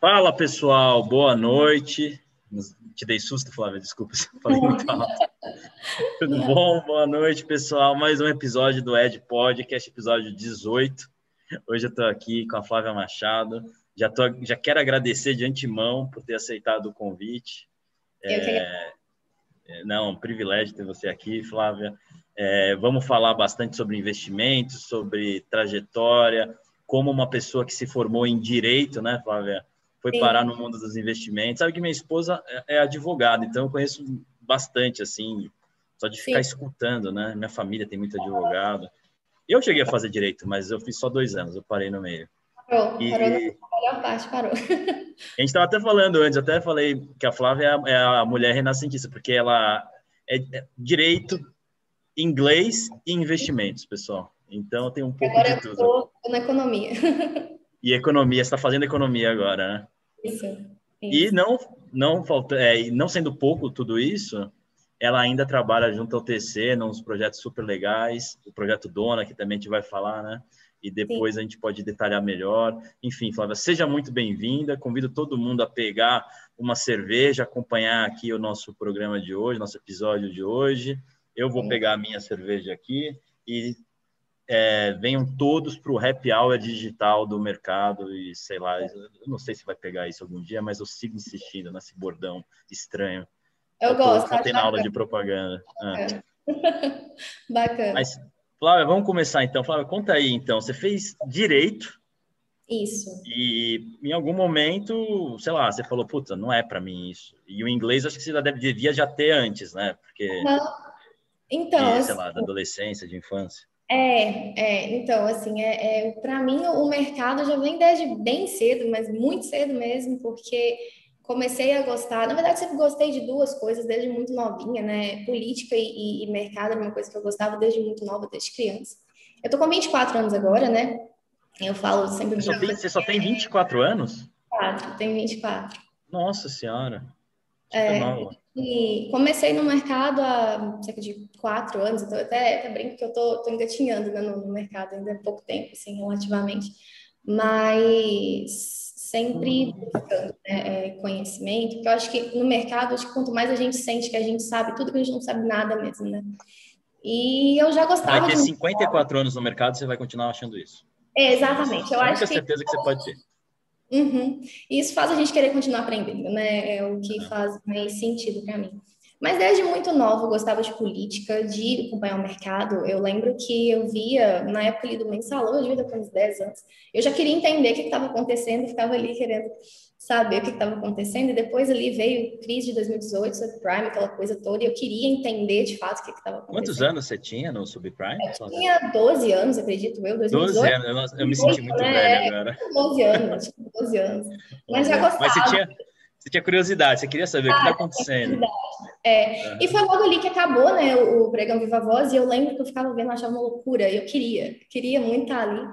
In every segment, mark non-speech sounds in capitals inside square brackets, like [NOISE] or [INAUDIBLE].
Fala pessoal, boa noite. Te dei susto, Flávia, desculpa se eu falei muito alto. Tudo bom? Boa noite, pessoal. Mais um episódio do Ed Podcast, episódio 18. Hoje eu estou aqui com a Flávia Machado. Já, tô, já quero agradecer de antemão por ter aceitado o convite. É, é, não, um privilégio ter você aqui, Flávia. É, vamos falar bastante sobre investimentos, sobre trajetória, como uma pessoa que se formou em direito, né, Flávia, foi Sim. parar no mundo dos investimentos. Sabe que minha esposa é, é advogada, então eu conheço bastante, assim, só de ficar Sim. escutando, né? Minha família tem muito advogado. Eu cheguei a fazer direito, mas eu fiz só dois anos, eu parei no meio. Parou, e... parou na melhor parte, parou. [LAUGHS] A gente estava até falando antes, até falei que a Flávia é a, é mulher renascentista, porque ela é, é direito, inglês e investimentos, pessoal. Então tem um pouco agora de tudo. Agora eu estou na economia. [LAUGHS] E economia, você está fazendo economia agora, né? Isso. isso. E não, não, falta, é, não sendo pouco tudo isso, ela ainda trabalha junto ao TC, nos projetos super legais, o projeto Dona, que também a gente vai falar, né? E depois Sim. a gente pode detalhar melhor. Enfim, Flávia, seja muito bem-vinda. Convido todo mundo a pegar uma cerveja, acompanhar aqui o nosso programa de hoje, nosso episódio de hoje. Eu vou Sim. pegar a minha cerveja aqui e é, venham todos para o happy hour digital do mercado e sei lá, eu não sei se vai pegar isso algum dia, mas eu sigo insistindo nesse bordão estranho. Eu, eu gosto. Tem na aula de propaganda. Bacana. Ah. [LAUGHS] bacana. Mas, Flávia, vamos começar então. Flávia, conta aí então. Você fez direito. Isso. E em algum momento, sei lá, você falou, puta, não é para mim isso. E o inglês acho que você já deve, devia já ter antes, né? Porque. Não. Então. E, sei lá, da adolescência, de infância. É, é, então, assim, é, é para mim o mercado já vem desde bem cedo, mas muito cedo mesmo, porque comecei a gostar, na verdade sempre gostei de duas coisas desde muito novinha, né, política e, e, mercado era uma coisa que eu gostava desde muito nova, desde criança. Eu tô com 24 anos agora, né, eu falo sempre... Você só tem, você só tem 24 anos? 4, tenho 24. Nossa Senhora, é, e comecei no mercado há cerca de quatro anos, então até, até brinco que eu tô, tô engatinhando né, no, no, mercado ainda há pouco tempo, assim, relativamente, mas sempre buscando né, é, conhecimento, porque eu acho que no mercado, acho que quanto mais a gente sente que a gente sabe tudo, que a gente não sabe nada mesmo, né? E eu já gostava Daqui a 54 anos no mercado, você vai continuar achando isso. É, exatamente. Eu acho que... certeza que você pode ter. Uhum. Isso faz a gente querer continuar aprendendo, né? É o que faz mais sentido para mim. Mas desde muito nova eu gostava de política, de acompanhar o mercado. Eu lembro que eu via, na época ali do mensalão, eu devia ter uns 10 anos, eu já queria entender o que estava acontecendo, ficava ali querendo saber o que estava acontecendo, e depois ali veio crise de 2018, subprime, aquela coisa toda, e eu queria entender de fato o que estava acontecendo. Quantos anos você tinha no subprime? Eu tinha 12 anos, acredito eu, 2018. 12 anos, eu, me senti muito né? velho agora. 12 anos, 12 anos. Mas já gostava. Mas você tinha, você tinha curiosidade, você queria saber ah, o que está acontecendo. É. Uhum. E foi logo ali que acabou, né, o Pregão Viva Voz, e eu lembro que eu ficava vendo, achava uma loucura, eu queria, queria muito estar ali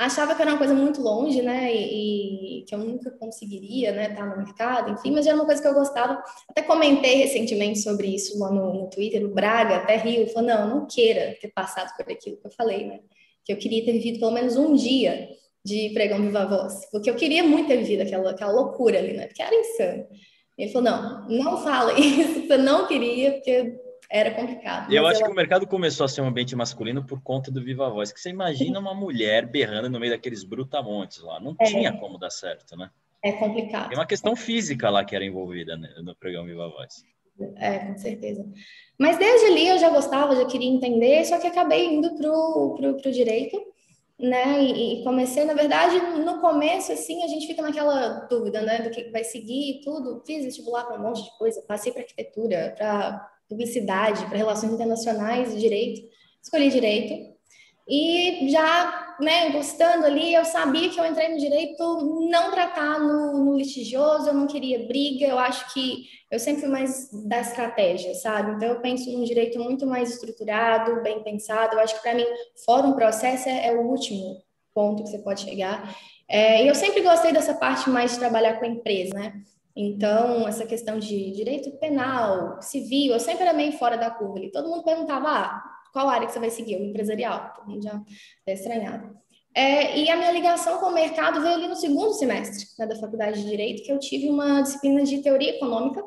achava que era uma coisa muito longe, né, e, e, que eu nunca conseguiria, né, estar no mercado, enfim, mas era uma coisa que eu gostava. Até comentei recentemente sobre isso lá no, no Twitter, o Braga até riu, falou, não, não queira ter passado por aquilo que eu falei, né, que eu queria ter vivido pelo menos um dia de pregão viva voz, porque eu queria muito ter vivido aquela, aquela loucura ali, né, porque era insano. Ele falou, não, não fala [LAUGHS] isso, você não queria, porque era complicado. Eu acho que o mercado começou a ser um ambiente masculino por conta do Viva Voz. Que você imagina uma mulher berrando no meio daqueles brutamontes lá. Não é. tinha como dar certo, né? É complicado. Tem uma questão física lá que era envolvida né, no programa Viva Voz. É, com certeza. Mas desde ali eu já gostava, já queria entender, só que acabei indo pro, pro, pro direito, né? E, e, comecei, na verdade, no começo, assim, a gente fica naquela dúvida, né, do que vai seguir e tudo. Fiz vestibular para um monte de coisa, passei para arquitetura, para publicidade, para relações internacionais, direito, escolhi direito. E já, né, gostando ali, eu sabia que eu entrei no direito não tratar no, no litigioso, eu não queria briga, eu acho que eu sempre fui mais da estratégia, sabe? Então eu penso num direito muito mais estruturado, bem pensado. Eu acho que para mim, fora um processo, é, é, o último ponto que você pode chegar. É, e eu sempre gostei dessa parte mais de trabalhar com a empresa, né? Então, essa questão de direito penal, civil, eu sempre era meio fora da curva. E todo mundo perguntava, ah, qual área que você vai seguir? O empresarial. Todo mundo já é estranhado. É, e a minha ligação com o mercado veio ali no segundo semestre né, da faculdade de Direito, que eu tive uma disciplina de teoria econômica,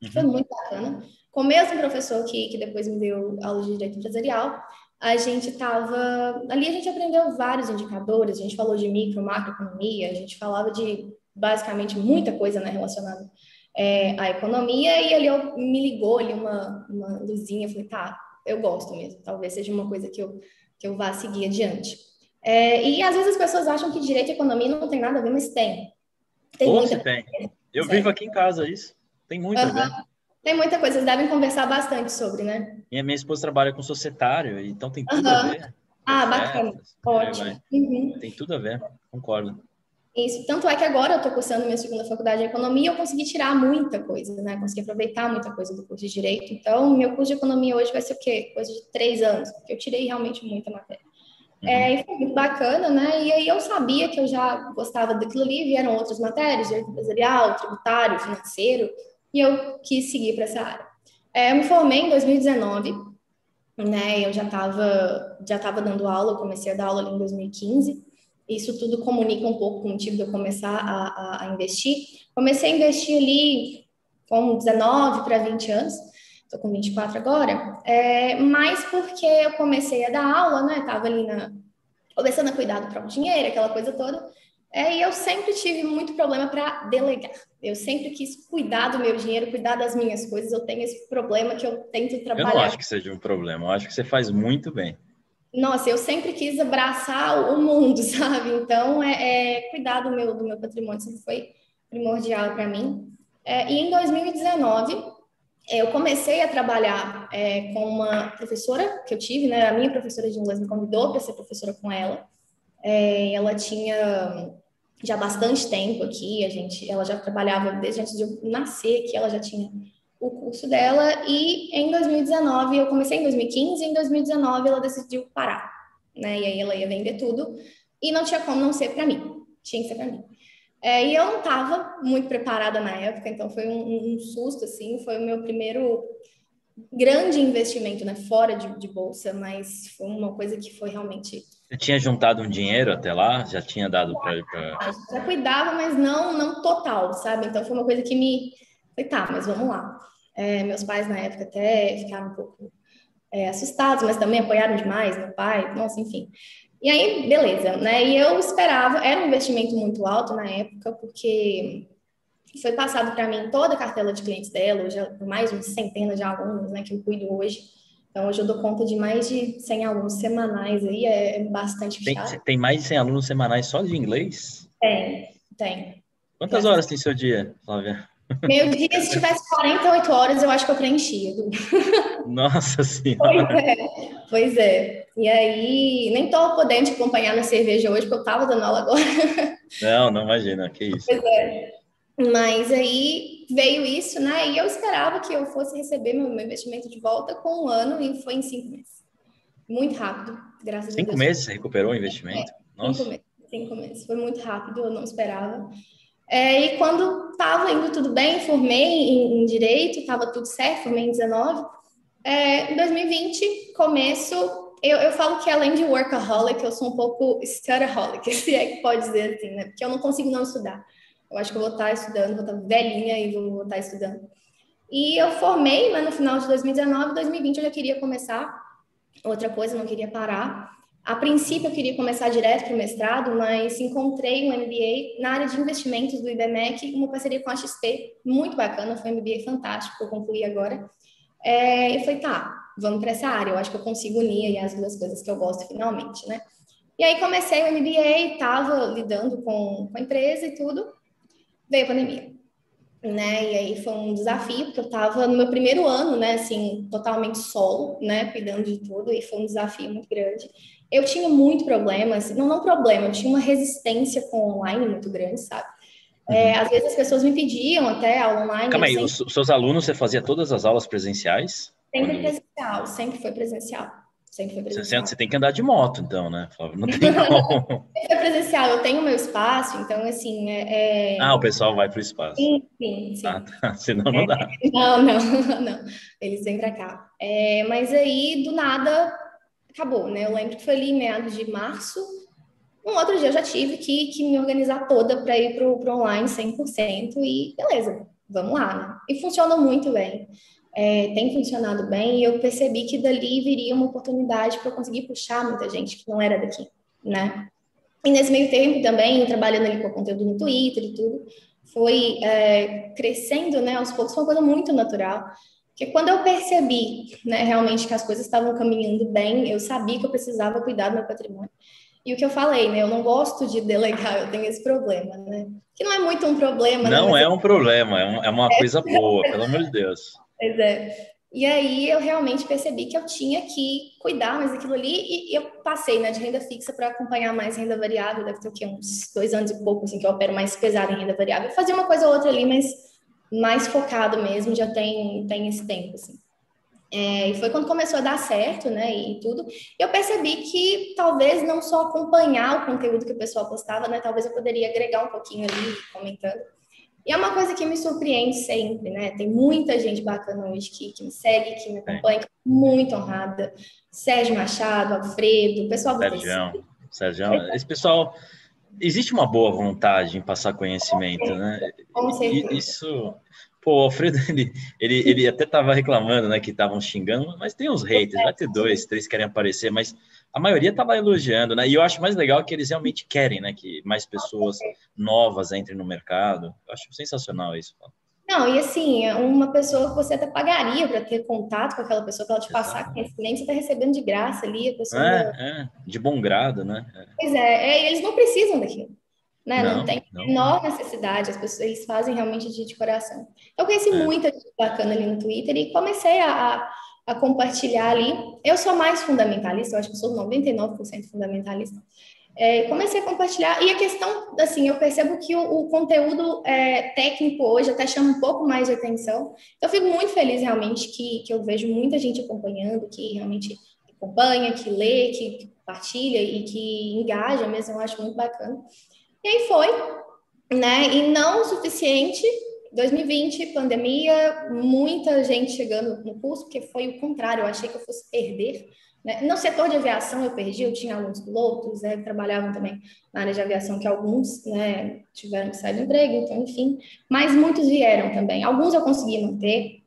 que foi uhum. muito bacana, com o mesmo professor que, que depois me deu aula de Direito Empresarial. A gente estava... Ali a gente aprendeu vários indicadores, a gente falou de micro, macroeconomia, a gente falava de basicamente muita coisa né, relacionada é, à economia, e ali eu, me ligou ali uma, uma luzinha, falei, tá, eu gosto mesmo, talvez seja uma coisa que eu, que eu vá seguir adiante. É, e às vezes as pessoas acham que direito e economia não tem nada a ver, mas tem. Tem Ou muita tem. Eu vivo aqui em casa isso. Tem muito uhum. a ver. Tem muita coisa, vocês devem conversar bastante sobre, né? E a minha esposa trabalha com societário, então tem tudo uhum. a ver. Ah, bacana. Ótimo. Uhum. Tem tudo a ver, concordo. Isso, tanto é que agora eu estou cursando minha segunda faculdade de economia, eu consegui tirar muita coisa, né? Consegui aproveitar muita coisa do curso de direito. Então, meu curso de economia hoje vai ser o quê? Coisa de três anos, porque eu tirei realmente muita matéria. Uhum. É, e foi muito bacana, né? E aí eu sabia que eu já gostava daquilo ali, vieram outras matérias, direito empresarial, tributário, financeiro, e eu quis seguir para essa área. É, eu me formei em 2019, né? Eu já estava já tava dando aula, comecei a dar aula ali em 2015. Isso tudo comunica um pouco com o motivo de eu começar a, a, a investir. Comecei a investir ali com 19 para 20 anos, estou com 24 agora, é, mas porque eu comecei a dar aula, né? Estava ali na, começando a cuidar do próprio dinheiro, aquela coisa toda. É, e eu sempre tive muito problema para delegar. Eu sempre quis cuidar do meu dinheiro, cuidar das minhas coisas. Eu tenho esse problema que eu tento trabalhar. Eu não acho que seja um problema, eu acho que você faz muito bem. Nossa, eu sempre quis abraçar o mundo, [LAUGHS] sabe? Então, é, é cuidar do meu, do meu patrimônio sempre foi primordial para mim. É, e em 2019, é, eu comecei a trabalhar é, com uma professora que eu tive, né? A minha professora de inglês me convidou para ser professora com ela. É, ela tinha já bastante tempo aqui, a gente, ela já trabalhava desde antes de eu nascer, que ela já tinha o curso dela e em 2019, eu comecei em 2015 e em 2019 ela decidiu parar, né? E aí ela ia vender tudo e não tinha como não ser para mim, tinha que ser para mim. É, e eu não estava muito preparada na época, então foi um, um, susto, assim, foi o meu primeiro grande investimento, né, fora de, de bolsa, mas foi uma coisa que foi realmente você tinha juntado um dinheiro até lá? Já tinha dado para. Já cuidava, mas não, não total, sabe? Então foi uma coisa que me. Falei, tá, mas vamos lá. É, meus pais na época até ficaram um pouco é, assustados, mas também apoiaram demais, meu pai, nossa, enfim. E aí, beleza, né? E eu esperava, era um investimento muito alto na época, porque foi passado para mim toda a cartela de clientes dela, já mais de centenas de alunos, né, que eu cuido hoje. Então, hoje eu dou conta de mais de 100 alunos semanais aí, é, é bastante tem, Tem mais de 100 alunos semanais só de inglês? Tem, tem. Quantas horas tem seu dia, Flávia? Meu dia, se tivesse 48 horas, eu acho que eu preenchia. Nossa Senhora! Pois é, pois é. E aí, nem tô podendo te acompanhar na cerveja hoje, porque eu tava dando aula agora. Não, não imagina, que isso. Pois é. Mas aí veio isso, né? E eu esperava que eu fosse receber meu, meu investimento de volta com um ano e foi em cinco meses. Muito rápido, graças cinco a Deus. Cinco meses você recuperou o investimento? É, Nossa. Cinco meses, cinco meses. Foi muito rápido, eu não esperava. É, e quando estava indo tudo bem, formei em, em Direito, estava tudo certo, formei em 19. É, em 2020, começo, eu, eu falo que além de workaholic, eu sou um pouco studaholic, [LAUGHS] se é que pode dizer assim, né? Porque eu não consigo não estudar. Eu acho que eu vou estar estudando, vou estar velhinha e vou estar estudando. E eu formei né, no final de 2019, 2020 eu já queria começar outra coisa, não queria parar. A princípio eu queria começar direto para o mestrado, mas encontrei um MBA na área de investimentos do IBMEC, uma parceria com a XP, muito bacana, foi um MBA fantástico, eu concluí agora. É, e falei, tá, vamos para essa área, eu acho que eu consigo unir as duas coisas que eu gosto finalmente, né? E aí comecei o MBA, estava lidando com, com a empresa e tudo, veio a pandemia, né? E aí foi um desafio, porque eu estava no meu primeiro ano, né, assim, totalmente solo, né, cuidando de tudo, e foi um desafio muito grande. Eu tinha muito problema, assim, não, não problema, eu tinha uma resistência com o online muito grande, sabe? É, uhum. às vezes as pessoas me pediam até aula online. Calma aí, sempre... os seus alunos, você fazia todas as aulas presenciais? Sempre Quando... presencial, sempre foi presencial. Sempre foi presencial. Você tem que andar de moto, então, né, Flávio? Não tem [LAUGHS] como. é presencial, eu tenho meu espaço, então, assim. É, é... Ah, o pessoal vai para o espaço. Sim, sim, sim. Ah, tá. [LAUGHS] Senão não dá. É, não, [LAUGHS] não, não. Eles vêm para cá. É, mas aí, do nada, acabou, né? Eu lembro que foi ali em meados de março, Um outro dia eu já tive que, que me organizar toda para ir para o online 100% e beleza, vamos lá. Né? E funcionou muito bem. É, tem funcionado bem e eu percebi que dali viria uma oportunidade para eu conseguir puxar muita gente que não era daqui, né? E nesse meio tempo também, trabalhando ali com conteúdo no Twitter e tudo, foi é, crescendo, né, aos poucos, foi uma coisa muito natural. Porque quando eu percebi, né, realmente que as coisas estavam caminhando bem, eu sabia que eu precisava cuidar do meu patrimônio. E o que eu falei, né, eu não gosto de delegar, eu tenho esse problema, né? Que não é muito um problema. Não né, é um problema, é, um, é uma é. coisa boa, pelo amor de Deus. Pois é. E aí eu realmente percebi que eu tinha que cuidar mais daquilo ali e eu passei né, de renda fixa para acompanhar mais renda variável, deve ter o quê? uns dois anos e pouco assim, que eu opero mais pesado em renda variável. Fazia uma coisa ou outra ali, mas mais focado mesmo, já tem, tem esse tempo, assim. É, e foi quando começou a dar certo, né, e tudo, eu percebi que talvez não só acompanhar o conteúdo que o pessoal postava, né, talvez eu poderia agregar um pouquinho ali, comentando, e é uma coisa que me surpreende sempre, né? Tem muita gente bacana hoje que, que me segue, que me acompanha, é. muito honrada. Sérgio Machado, Alfredo, o pessoal do Sérgio, Sérgio, esse pessoal existe uma boa vontade em passar conhecimento, né? Com certeza. Isso, pô, o Alfredo, [LAUGHS] ele, ele, ele até estava reclamando, né, que estavam xingando, mas tem uns haters, vai ter dois, três que querem aparecer, mas a maioria estava elogiando, né? E eu acho mais legal que eles realmente querem, né, que mais pessoas novas entrem no mercado. Eu acho sensacional isso. Não, e assim, uma pessoa que você até pagaria para ter contato com aquela pessoa, para ela te passar conhecimento, você está recebendo de graça ali, a pessoa. É, é, de bom grado, né? É. Pois é, é, eles não precisam daquilo. Né? Não, não tem não. menor necessidade, as pessoas eles fazem realmente de, de coração. Eu conheci é. muita gente bacana ali no Twitter e comecei a, a compartilhar ali. Eu sou mais fundamentalista, eu acho que sou 99% fundamentalista. É, comecei a compartilhar, e a questão, assim, eu percebo que o, o conteúdo é, técnico hoje até chama um pouco mais de atenção. Eu fico muito feliz realmente que, que eu vejo muita gente acompanhando, que realmente acompanha, que lê, que, que compartilha e que engaja mesmo, eu acho muito bacana. E aí foi, né? E não o suficiente 2020, pandemia, muita gente chegando no curso, porque foi o contrário, eu achei que eu fosse perder. Né? No setor de aviação eu perdi, eu tinha alguns pilotos né, que trabalhavam também na área de aviação, que alguns né, tiveram que sair do emprego, então, enfim, mas muitos vieram também. Alguns eu consegui manter.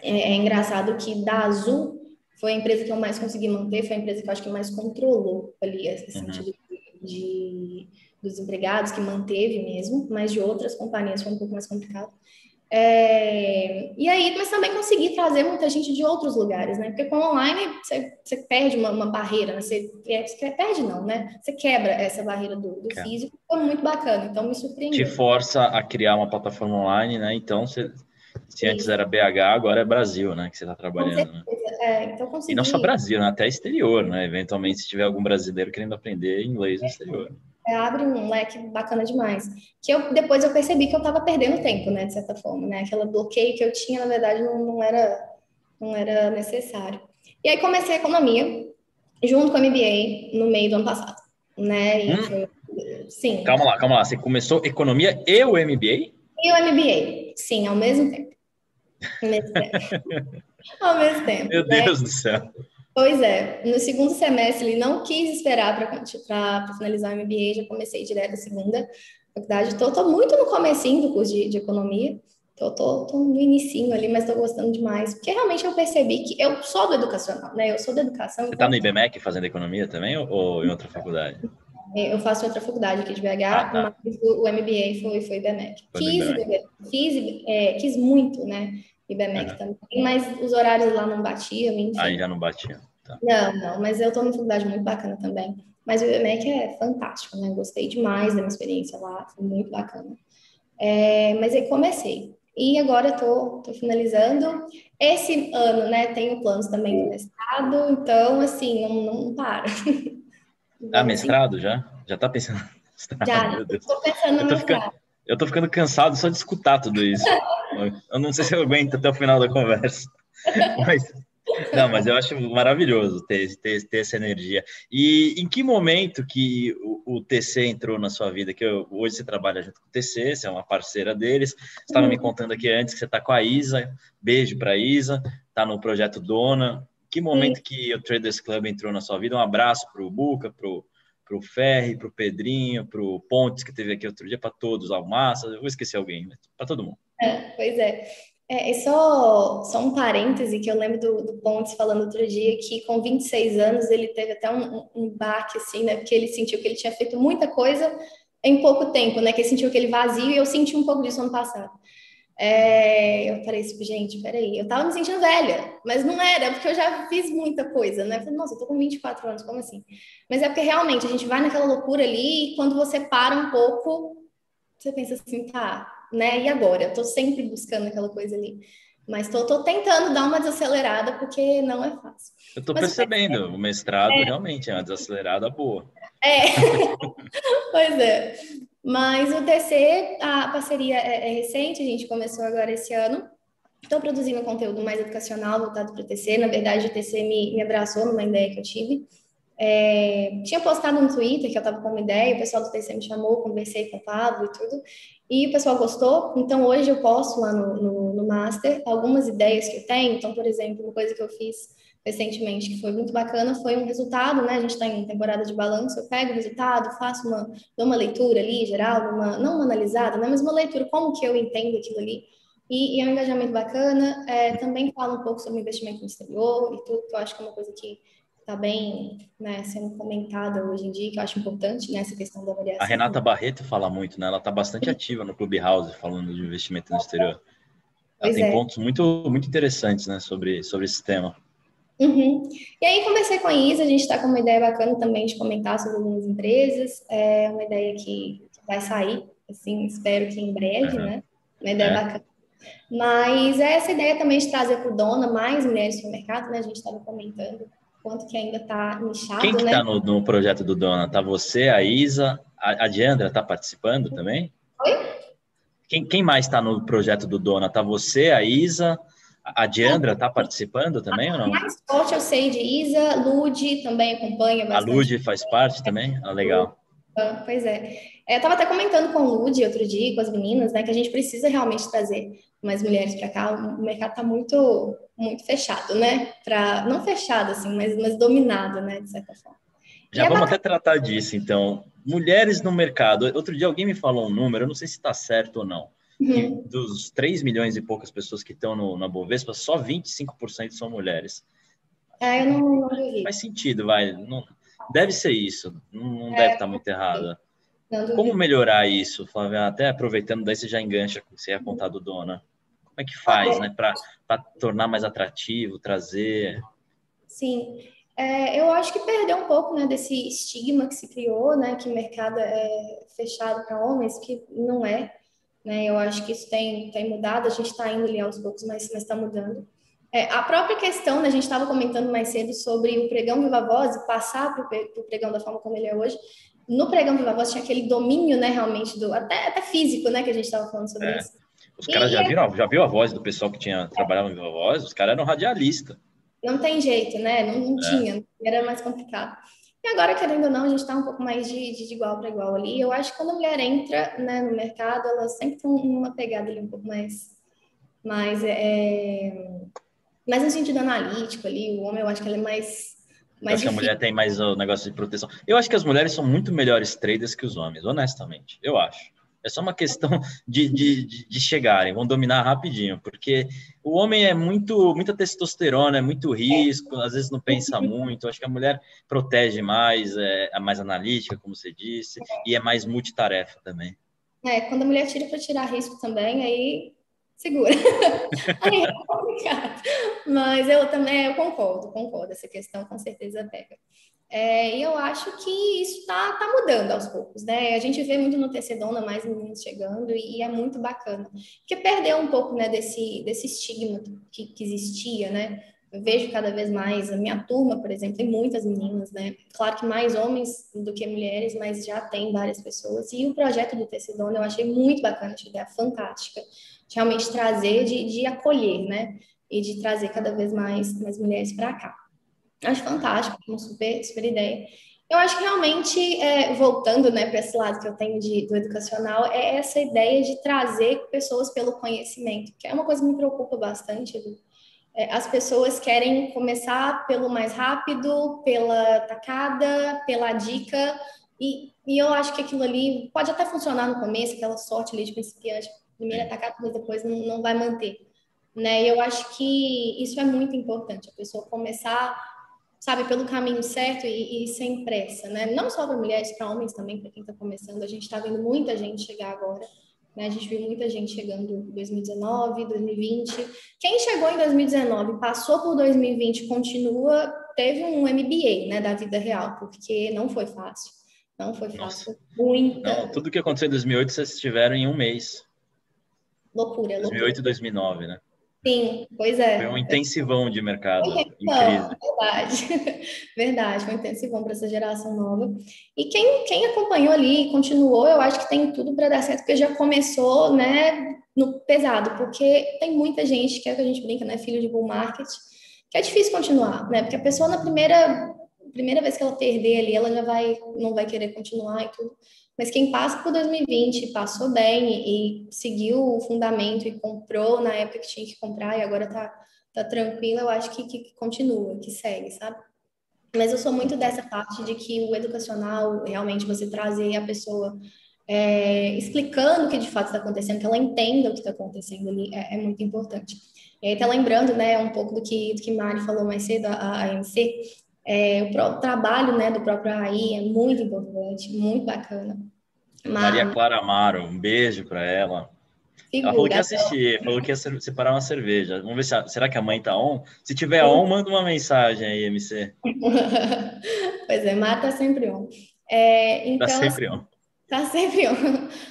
É, é engraçado que da Azul foi a empresa que eu mais consegui manter, foi a empresa que eu acho que mais controlou ali esse uhum. sentido de dos empregados, que manteve mesmo, mas de outras companhias foi um pouco mais complicado. É, e aí, mas também consegui trazer muita gente de outros lugares, né? Porque com online você, você perde uma, uma barreira, né? você, é, você, perde não, né? Você quebra essa barreira do, do é. físico, foi muito bacana, então me surpreendeu. Te força a criar uma plataforma online, né? Então, você, se antes era BH, agora é Brasil, né? Que você está trabalhando. Né? É, então consegui... E não só Brasil, né? Até exterior, né? Eventualmente, se tiver algum brasileiro querendo aprender inglês no exterior é, abre um leque bacana demais. Que eu depois eu percebi que eu estava perdendo tempo, né, de certa forma, né? Aquele bloqueio que eu tinha, na verdade, não, não era não era necessário. E aí comecei a economia junto com a MBA no meio do ano passado, né? Hum. Foi, sim. Calma lá, calma lá. Você começou economia e o MBA? E o MBA, sim, ao mesmo tempo. [LAUGHS] Ao mesmo tempo. ao mesmo tempo. Meu né? Deus do céu. Pois é, no segundo semestre ele não quis esperar para finalizar o MBA, já comecei direto a segunda faculdade. Estou muito no comecinho do curso de, de economia, tô, tô, tô, no inicinho ali, mas estou gostando demais, porque realmente eu percebi que eu sou do educacional, né? Eu sou da educação. Você está então... no IBMEC fazendo economia também ou, ou em outra faculdade? É, eu faço outra faculdade aqui de BH, ah, tá. mas o, MBA foi, foi IBMEC. Foi quis, IBMEC. Quis, é, quis muito, né? IBMEC uhum. também, mas os horários lá não batiam, enfim. Aí já não batiam. Tá. Não, não, mas eu estou numa faculdade muito bacana também. Mas o IBMEC é fantástico, né? Gostei demais da minha experiência lá, foi muito bacana. É, mas aí comecei. E agora estou finalizando. Esse ano, né, tenho planos também do mestrado, então, assim, não, não para. [LAUGHS] Ah, mestrado já? Já está pensando? Já, estou pensando no [LAUGHS] mestrado. eu tô ficando cansado só de escutar tudo isso. [LAUGHS] eu não sei se eu aguento até o final da conversa. [LAUGHS] Mas não, mas eu acho maravilhoso ter, ter, ter essa energia. E em que momento que o, o TC entrou na sua vida? Que eu, hoje você trabalha junto com o TC, você é uma parceira deles. Você estava uhum. me contando aqui antes que você está com a Isa. Beijo para a Isa. Está no projeto Dona. Que momento Sim. que o Traders Club entrou na sua vida? Um abraço para o Buca, para o Ferri, para o Pedrinho, para o Pontes, que teve aqui outro dia, para todos, ao Massa, eu vou esquecer alguém, para todo mundo. É, pois é. É, é só, só um parêntese que eu lembro do, do Pontes falando outro dia que com 26 anos ele teve até um, um baque, assim, né? Porque ele sentiu que ele tinha feito muita coisa em pouco tempo, né? Que ele sentiu aquele vazio e eu senti um pouco disso ano passado. É, eu falei assim, gente, peraí, eu tava me sentindo velha, mas não era, porque eu já fiz muita coisa, né? Eu falei, nossa, eu tô com 24 anos, como assim? Mas é porque realmente a gente vai naquela loucura ali e quando você para um pouco, você pensa assim, tá, né? E agora? Eu tô sempre buscando aquela coisa ali. Mas tô, tô tentando dar uma desacelerada, porque não é fácil. Eu tô mas, percebendo, é, o mestrado é, realmente é uma desacelerada boa. É, [LAUGHS] pois é. Mas o TC, a parceria é, é, recente, a gente começou agora esse ano. Estou produzindo conteúdo mais educacional voltado para o TC. Na verdade, o TC me, me abraçou numa ideia que eu tive. É, tinha postado no Twitter que eu estava com uma ideia, o pessoal do TC me chamou, conversei com o Pablo e tudo, e o pessoal gostou. Então, hoje eu posto lá no, no, no Master algumas ideias que eu tenho. Então, por exemplo, uma coisa que eu fiz recentemente, que foi muito bacana, foi um resultado, né? A gente está em temporada de balanço, eu pego o resultado, faço uma, uma leitura ali, geral, uma, não uma analisada, né? Mas uma leitura, como que eu entendo aquilo ali. E, e é um engajamento bacana. É, também falo um pouco sobre investimento no exterior e tudo, que eu acho que é uma coisa que está bem né, sendo comentada hoje em dia, que eu acho importante, né, essa questão da avaliação. A Renata Barreto fala muito, né? Ela está bastante ativa no Clubhouse, falando de investimento no exterior. Ela pois tem é. pontos muito, muito interessantes, né, sobre, sobre esse tema. Uhum. E aí conversei com a Isa, a gente está com uma ideia bacana também de comentar sobre algumas empresas, é uma ideia que, vai sair, assim, espero que em breve, uhum. né? Uma ideia é. bacana. Mas é essa ideia também de trazer para o Dona mais mulheres para o mercado, né? A gente estava comentando quanto que ainda está nichado, Quem que está né? no, no, projeto do Dona? Tá você, a Isa, a, a Diandra está participando também? Oi? Quem, quem mais está no projeto do Dona? Tá você, a Isa, a Diandra está participando também ou não? Mais forte eu sei de Isa, Lude também acompanha bastante. A Lude faz parte também? Ah, legal. Ah, pois é. é eu estava até comentando com o Lude outro dia, com as meninas, né, que a gente precisa realmente trazer mais mulheres para cá. O mercado está muito, muito fechado, né? Pra, não fechado, assim, mas, mas dominado, né, de certa forma. Já e vamos até tratar disso, então. Mulheres no mercado. Outro dia alguém me falou um número, eu não sei se está certo ou não Uhum. dos 3 milhões e poucas pessoas que estão no, na Bovespa, só 25% são mulheres. É, eu não, não Faz sentido, vai. Não, deve ser isso. Não, não é, deve estar muito errada. Como melhorar isso, Flávia? Até aproveitando, daí você já engancha com você é contar do dona. Como é que faz, ah, né? Para tornar mais atrativo, trazer. Sim. É, eu acho que perdeu um pouco né, desse estigma que se criou, né? Que o mercado é fechado para homens, que não é. Né? Eu acho que isso tem, tem mudado, a gente está indo ali aos poucos, mas está mudando. É, a própria questão, né, a gente estava comentando mais cedo sobre o pregão Viva Voz e passar para o pregão da forma como ele é hoje. No pregão Viva Voz tinha aquele domínio, né, realmente, do, até, até físico, né, que a gente estava falando sobre é. isso. Os caras já viram, já viu a voz do pessoal que tinha trabalhado no Viva Voz? Os caras eram radialistas. Não tem jeito, né? Não, não é. tinha, era mais complicado. E agora, querendo ou não, a gente está um pouco mais de, de, de igual para igual ali. Eu acho que quando a mulher entra né, no mercado, ela sempre tem uma pegada ali um pouco mais, mais, é, mais no sentido analítico ali. O homem, eu acho que ela é mais. mais acho que a mulher tem mais o negócio de proteção. Eu acho que as mulheres são muito melhores traders que os homens, honestamente. Eu acho. É só uma questão [LAUGHS] de, de, de, chegarem, vão dominar rapidinho, porque o homem é muito muita testosterona, é muito risco, às vezes não pensa muito. Acho que a mulher protege mais, é, é mais analítica, como você disse, e é mais multitarefa também. É, quando a mulher tira para tirar risco também, aí segura. [LAUGHS] aí é complicado. Mas eu também eu concordo, concordo, essa questão com certeza pega. É, e eu acho que isso está tá mudando aos poucos, né? A gente vê muito no Tecedona mais meninos chegando e, e, é muito bacana. Porque perdeu um pouco né, desse, desse estigma que, que existia, né? Eu vejo cada vez mais, a minha turma, por exemplo, tem muitas meninas, né? Claro que mais homens do que mulheres, mas já tem várias pessoas. E o projeto do Tecedona eu achei muito bacana, achei ideia fantástica, de realmente trazer, de, de acolher, né? E de trazer cada vez mais, mais mulheres para cá. Acho fantástico, uma super, super ideia. Eu acho que realmente, é, voltando né, para esse lado que eu tenho de, do educacional, é essa ideia de trazer pessoas pelo conhecimento, que é uma coisa que me preocupa bastante. É, as pessoas querem começar pelo mais rápido, pela tacada, pela dica, E, e eu acho que aquilo ali pode até funcionar no começo, aquela sorte ali de principiante, primeiro atacar, mas depois não, não vai manter. Né? E eu acho que isso é muito importante, a pessoa começar, sabe, pelo caminho certo e, e sem pressa, né? Não só para mulheres, para homens também, para quem está começando. A gente está vendo muita gente chegar agora. Né? A gente viu muita gente chegando em 2019, 2020. Quem chegou em 2019, passou por 2020, continua, teve um MBA, né, da vida real, porque não foi fácil. Não foi fácil. Nossa. Muita. Não, tudo que aconteceu em 2008 vocês tiveram em um mês. Loucura, 2008 loucura. e 2009, né? Sim, pois é. Foi um intensivão de mercado. Intensivão, verdade. [LAUGHS] verdade, foi um intensivão para essa geração nova. E quem, quem acompanhou ali e continuou, eu acho que tem tudo para dar certo, porque já começou, né, no pesado, porque tem muita gente, que é que a gente brinca, né, filho de bull market, que é difícil continuar, né, porque a pessoa na primeira primeira vez que ela perder ali, ela já vai não vai querer continuar e tudo. Mas quem passa por 2020, passou bem e, seguiu o fundamento e comprou na época que tinha que comprar e agora tá, tá tranquilo, eu acho que, que continua, que segue, sabe? Mas eu sou muito dessa parte de que o educacional, realmente você trazer a pessoa é, explicando o que de fato está acontecendo, que ela entenda o que está acontecendo ali, é, é, muito importante. E aí, tá lembrando, né, um pouco do que, do que Mari falou mais cedo, a, a AMC, é, o, o, trabalho né, do próprio AI é muito importante, muito bacana. Mas... Maria Clara Amaro, um beijo para ela. Figura, ela falou que ia assistir, falou que ia separar uma cerveja. Vamos ver se a, será que a mãe tá on? Se tiver on, manda uma mensagem aí, MC. [LAUGHS] pois é, Mar tá sempre on. É, tá então, tá sempre on. Tá sempre.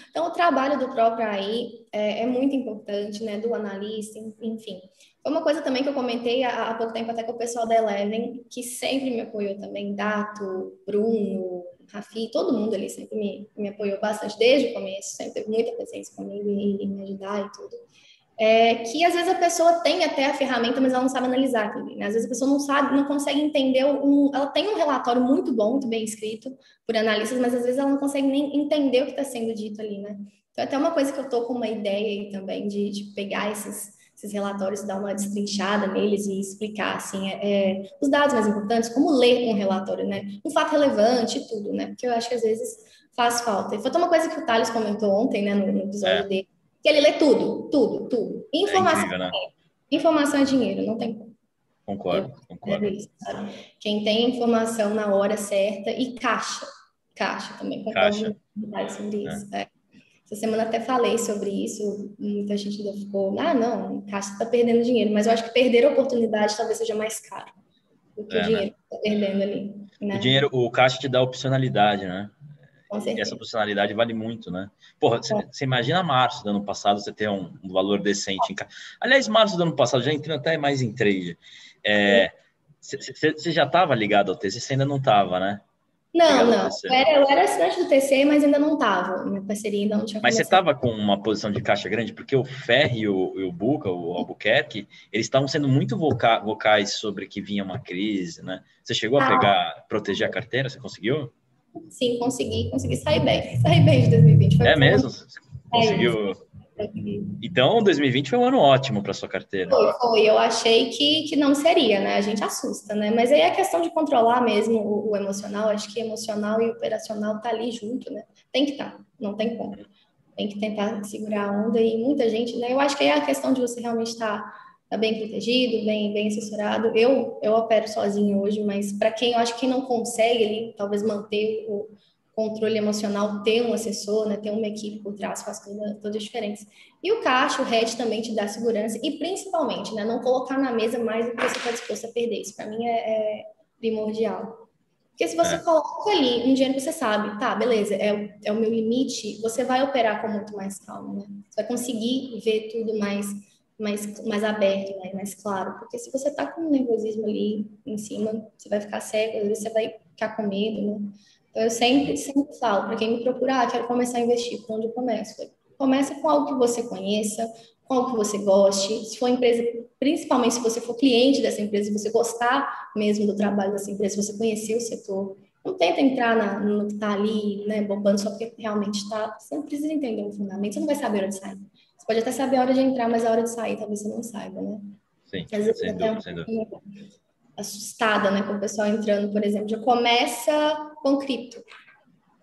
Então, o trabalho do próprio AI é, é muito importante, né? Do analista, enfim. Foi uma coisa também que eu comentei há, há, pouco tempo até com o pessoal da Eleven, que sempre me apoiou também, Dato, Bruno, Rafi, todo mundo ali sempre me, me apoiou bastante desde o começo, sempre teve muita paciência comigo e, e me ajudar e tudo. É, que às vezes a pessoa tem até a ferramenta, mas ela não sabe analisar também. Né? Às vezes a pessoa não sabe, não consegue entender. Um, ela tem um relatório muito bom, muito bem escrito por analistas, mas às vezes ela não consegue nem entender o que está sendo dito ali, né? Então, é até uma coisa que eu estou com uma ideia aí também de, de pegar esses esses relatórios, dar uma destrinchada neles e explicar, assim, é, é, os dados mais importantes, como ler um relatório, né? Um fato relevante e tudo, né? Porque eu acho que às vezes faz falta. E foi uma coisa que o Thales comentou ontem, né, no, no episódio é. dele, que ele lê tudo, tudo, tudo. Informação, é incrível, né? informação é dinheiro, não tem como. Concordo, concordo. É isso, Quem tem informação na hora certa e caixa, caixa também, concordo caixa. sobre isso. É. Essa semana até falei sobre isso, muita gente ainda ficou, ah, não, Caixa está perdendo dinheiro, mas eu acho que perder a oportunidade talvez seja mais caro do que é, o dinheiro né? que está perdendo ali. Né? O dinheiro, o Caixa te dá opcionalidade, né? E essa opcionalidade vale muito, né? Porra, você, você imagina março do ano passado você ter um, um valor decente em caixa. Aliás, março do ano passado, já entrando até mais em trade. É, você já estava ligado ao TC, você ainda não estava, né? Não, não. Eu era, eu era assinante do TC, mas ainda não estava. Minha parceria ainda não tinha Mas você estava com uma posição de caixa grande? Porque o Ferri e o, e o Buca, o Albuquerque, eles estavam sendo muito voca, vocais sobre que vinha uma crise, né? Você chegou a ah. pegar, proteger a carteira? Você conseguiu? Sim, consegui. Consegui sair bem. Sair bem de 2020. Foi é mesmo? Conseguiu... É então, 2020 foi um ano ótimo para sua carteira. Foi, foi. Eu achei que, que não seria, né? A gente assusta, né? Mas aí é questão de controlar mesmo o, o emocional. Acho que emocional e operacional tá ali junto, né? Tem que estar, tá, não tem como. Tem que tentar segurar a onda e muita gente, né? Eu acho que é a questão de você realmente estar tá, tá bem protegido, bem, bem assessorado. Eu, eu opero sozinho hoje, mas para quem eu acho que não consegue ali, talvez manter o controle emocional, ter um assessor, né, ter uma equipe por trás faz toda, toda a diferença. E o caixa, o hedge também te dá segurança e principalmente, né, não colocar na mesa mais do que você está disposto a perder. Isso para mim é, é, primordial. Porque se você é. coloca ali um dinheiro que você sabe, tá, beleza, é, é o meu limite, você vai operar com muito mais calma, né? Você vai conseguir ver tudo mais mais, mais aberto, né? mais claro. Porque se você tá com um nervosismo ali em cima, você vai ficar cego, às vezes você vai ficar com medo, né? Então, eu sempre, sempre falo para quem me procurar, ah, quero começar a investir, por onde eu começo? Começa com algo que você conheça, com algo que você goste. Se for empresa, principalmente se você for cliente dessa empresa, se você gostar mesmo do trabalho dessa empresa, se você conhecer o setor, não tenta entrar na, no que está ali, né, bombando só porque realmente está. Você não precisa entender o fundamento, você não vai saber a hora de sair. Pode até saber a hora de entrar, mas a hora de sair talvez você não saiba, né? Sim, Às vezes, sem dúvida, sem dúvida assustada, né, com o pessoal entrando, por exemplo, já começa com cripto.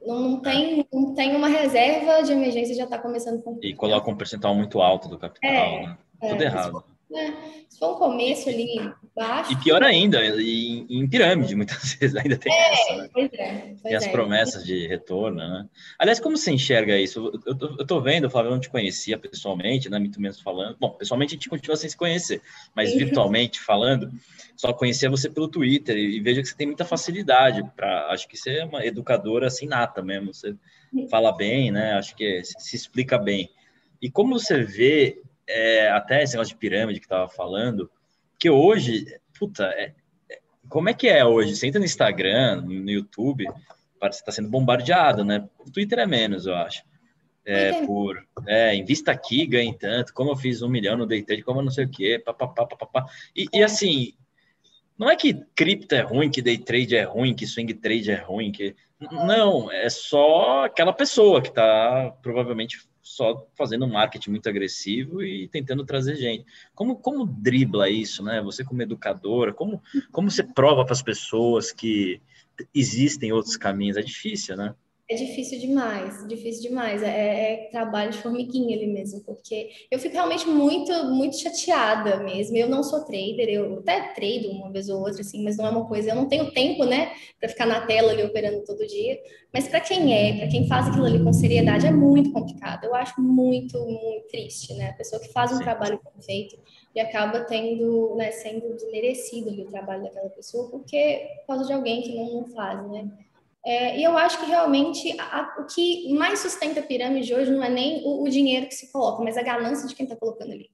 Não, não, tem, não tem uma reserva de emergência, já está começando com. E coloca um percentual muito alto do capital, é, né? Tudo é, errado. Né? Se for um começo ali baixo. E pior ainda, em, em pirâmide, muitas [LAUGHS] vezes ainda tem é, essa, né? Pois é. Pois tem as é. promessas de retorno, né? Aliás, como você enxerga isso? Eu tô, eu tô vendo, Flávio, eu não te conhecia pessoalmente, né? Muito menos falando. Bom, pessoalmente a gente continua sem se conhecer, mas Sim. virtualmente falando, só conhecia você pelo Twitter e, e vejo que você tem muita facilidade para. Acho que você é uma educadora assim nata mesmo. Você fala bem, né? Acho que se, se explica bem. E como você vê é, até esse negócio de pirâmide que estava falando, que hoje, puta, é, é, como é que é hoje? Você entra no Instagram, no YouTube, parece que está sendo bombardeado, né? O Twitter é menos, eu acho. É, por é, invista aqui, ganhe tanto, como eu fiz um milhão no day trade, como eu não sei o quê, papapá, papapá. E, e assim, não é que cripto é ruim, que day trade é ruim, que swing trade é ruim, que não, é só aquela pessoa que está provavelmente só fazendo um marketing muito agressivo e tentando trazer gente. Como, como dribla isso, né? Você como educadora, como, como você prova para as pessoas que existem outros caminhos? É difícil, né? É difícil demais, difícil demais. É, é, trabalho de formiguinha ali mesmo, porque eu fico realmente muito, muito chateada mesmo. Eu não sou trader, eu até trado uma vez ou outra, assim, mas não é uma coisa. Eu não tenho tempo, né, para ficar na tela ali operando todo dia. Mas para quem é, para quem faz aquilo ali com seriedade, é muito complicado. Eu acho muito, muito triste, né? A pessoa que faz um Sim. trabalho perfeito e acaba tendo, né, sendo desmerecido ali o trabalho daquela pessoa, porque por causa de alguém que não, não faz, né? É, e eu acho que realmente a, o que mais sustenta a pirâmide hoje não é nem o, o dinheiro que se coloca, mas a ganância de quem está colocando ali.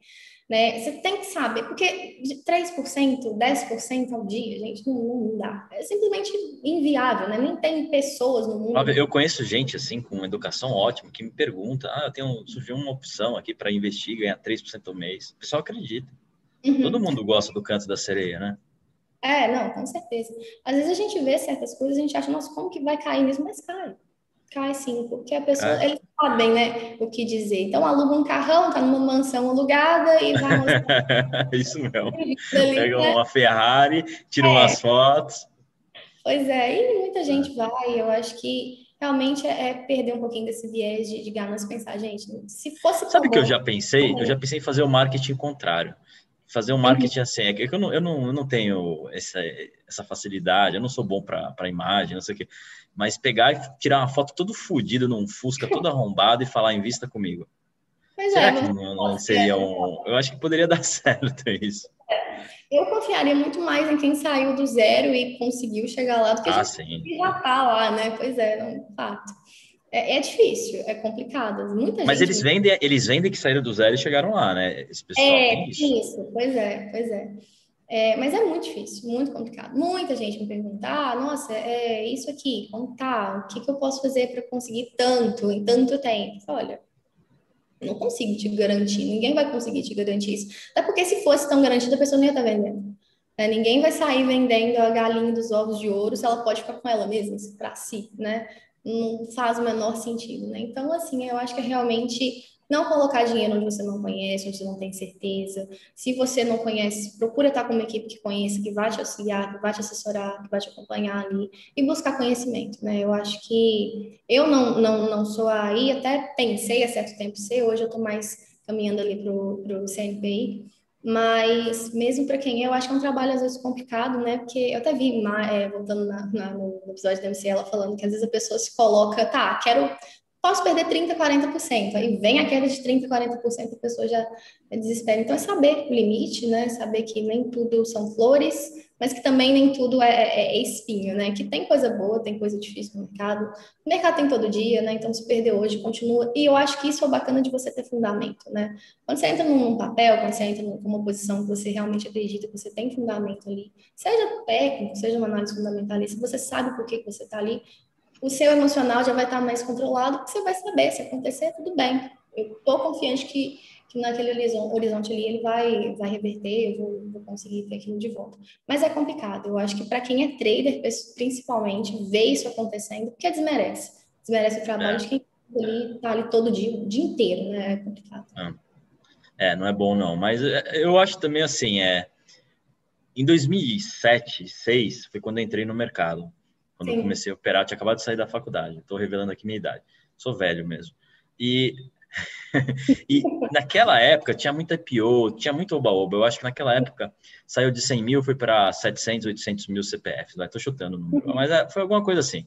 Né? Você tem que saber, porque de 3%, 10% ao dia, gente, não, não, dá. É simplesmente inviável, né? Nem tem pessoas no mundo. Eu conheço gente assim com educação ótima que me pergunta: ah, eu tenho, surgiu uma opção aqui para investir e ganhar 3% ao mês. O pessoal acredita. Uhum. Todo mundo gosta do canto da sereia, né? É, não, com certeza. Às vezes a gente vê certas coisas, a gente acha, nossa, como que vai cair mesmo? Mas cai. Cai sim, porque a pessoa, é. eles sabem, né, o que dizer. Então, aluga um carrão, tá numa mansão alugada e vai mostrar. Isso mesmo. Pega né? uma Ferrari, tira é. umas fotos. Pois é, e muita gente vai, eu acho que realmente é, é perder um pouquinho desse viés de, de ganância, pensar, gente, se fosse... Sabe o que eu já pensei? Eu já pensei em fazer o marketing contrário fazer um marketing assim, é que eu não, eu não, eu não tenho essa, essa facilidade, eu não sou bom para imagem, não sei o quê, mas pegar e tirar uma foto todo fodido num Fusca, todo [LAUGHS] arrombado e falar, invista comigo. Mas Será é, que não, não seria um... Eu acho que poderia [LAUGHS] dar certo isso. Eu confiaria muito mais em quem saiu do zero e conseguiu chegar lá do que ah, a gente já tá lá, né? Pois é, não, fato. É, é, difícil, é complicado. Muita Mas eles vendem, eles vendem que saíram do zero e chegaram lá, né? Esse pessoal é, isso. isso. pois é, pois é. é. Mas é muito difícil, muito complicado. Muita gente me pergunta, ah, nossa, é isso aqui, como tá? O que, que eu posso fazer para conseguir tanto em tanto tempo? Olha, não consigo te garantir, ninguém vai conseguir te garantir isso. Até porque se fosse tão garantido, a pessoa não ia estar tá vendendo. É, ninguém vai sair vendendo a galinha dos ovos de ouro se ela pode ficar com ela mesma, para si, né? Não faz o menor sentido, né? Então, assim, eu acho que é realmente não colocar dinheiro onde você não conhece, onde você não tem certeza. Se você não conhece, procura estar com uma equipe que conheça, que vai te auxiliar, que vai te assessorar, que vai te acompanhar ali e buscar conhecimento, né? Eu acho que eu não, não, não sou aí, até pensei há certo tempo ser, hoje eu estou mais caminhando ali para o CNPI, mas mesmo para quem é, eu acho que é um trabalho às vezes complicado, né? Porque eu até vi, é, voltando na, na, no episódio da MC, ela falando que às vezes a pessoa se coloca, tá, quero, posso perder 30%, 40%, aí vem a queda de 30%, 40%, a pessoa já desespera. Então é saber o limite, né? Saber que nem tudo são flores, mas que também nem tudo é, é, é, espinho, né? Que tem coisa boa, tem coisa difícil no mercado. O mercado tem todo dia, né? Então, se perder hoje, continua. E eu acho que isso é bacana de você ter fundamento, né? Quando você entra num papel, quando você entra numa posição que você realmente acredita que você tem fundamento ali, seja técnico, seja uma análise fundamentalista, você sabe por que, que você está ali, o seu emocional já vai estar mais controlado, porque você vai saber, se acontecer, tudo bem. Eu estou confiante que que naquele horizonte ali ele vai, vai reverter, eu vou, vou conseguir ter aquilo de volta. Mas é complicado. Eu acho que para quem é trader, principalmente, vê isso acontecendo, porque desmerece. Desmerece o trabalho é. de quem está ali todo dia, o dia inteiro, né? É complicado. É. é, não é bom não. Mas é, eu acho também assim, é... Em 2007, 2006, foi quando eu entrei no mercado. Quando Sim. eu comecei a operar, eu tinha acabado de sair da faculdade. Estou revelando aqui minha idade. Sou velho mesmo. E, e naquela época tinha muita IPO, tinha muito oba-oba. Eu acho que naquela época saiu de 100 mil, foi para 700, 800 mil CPFs. Estou chutando o número, uhum. mas é, foi alguma coisa assim.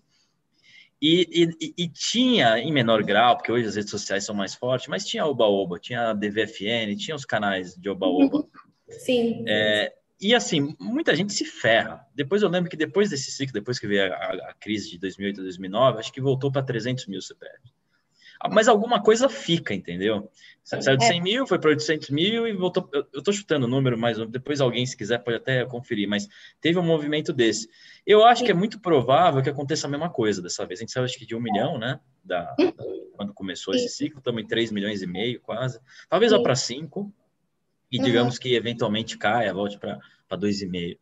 E, e, e, tinha, em menor grau, porque hoje as redes sociais são mais fortes, mas tinha Oba-Oba, tinha a DVFN, tinha os canais de Oba-Oba. Sim. É, e assim, muita gente se ferra. Depois eu lembro que depois desse ciclo, depois que veio a, a, crise de 2008 a 2009, acho que voltou para 300 mil CPF. Mas alguma coisa fica, entendeu? Saiu de 100 é. mil, foi para 800 mil e voltou. Eu estou chutando o número, mas depois alguém, se quiser, pode até conferir. Mas teve um movimento desse. Eu acho que é muito provável que aconteça a mesma coisa dessa vez. A gente saiu, acho que, de um milhão, né? Da, da quando começou esse ciclo, estamos em 3 milhões e meio, quase. Talvez vá para 5 e digamos que eventualmente caia, volte para 2,5.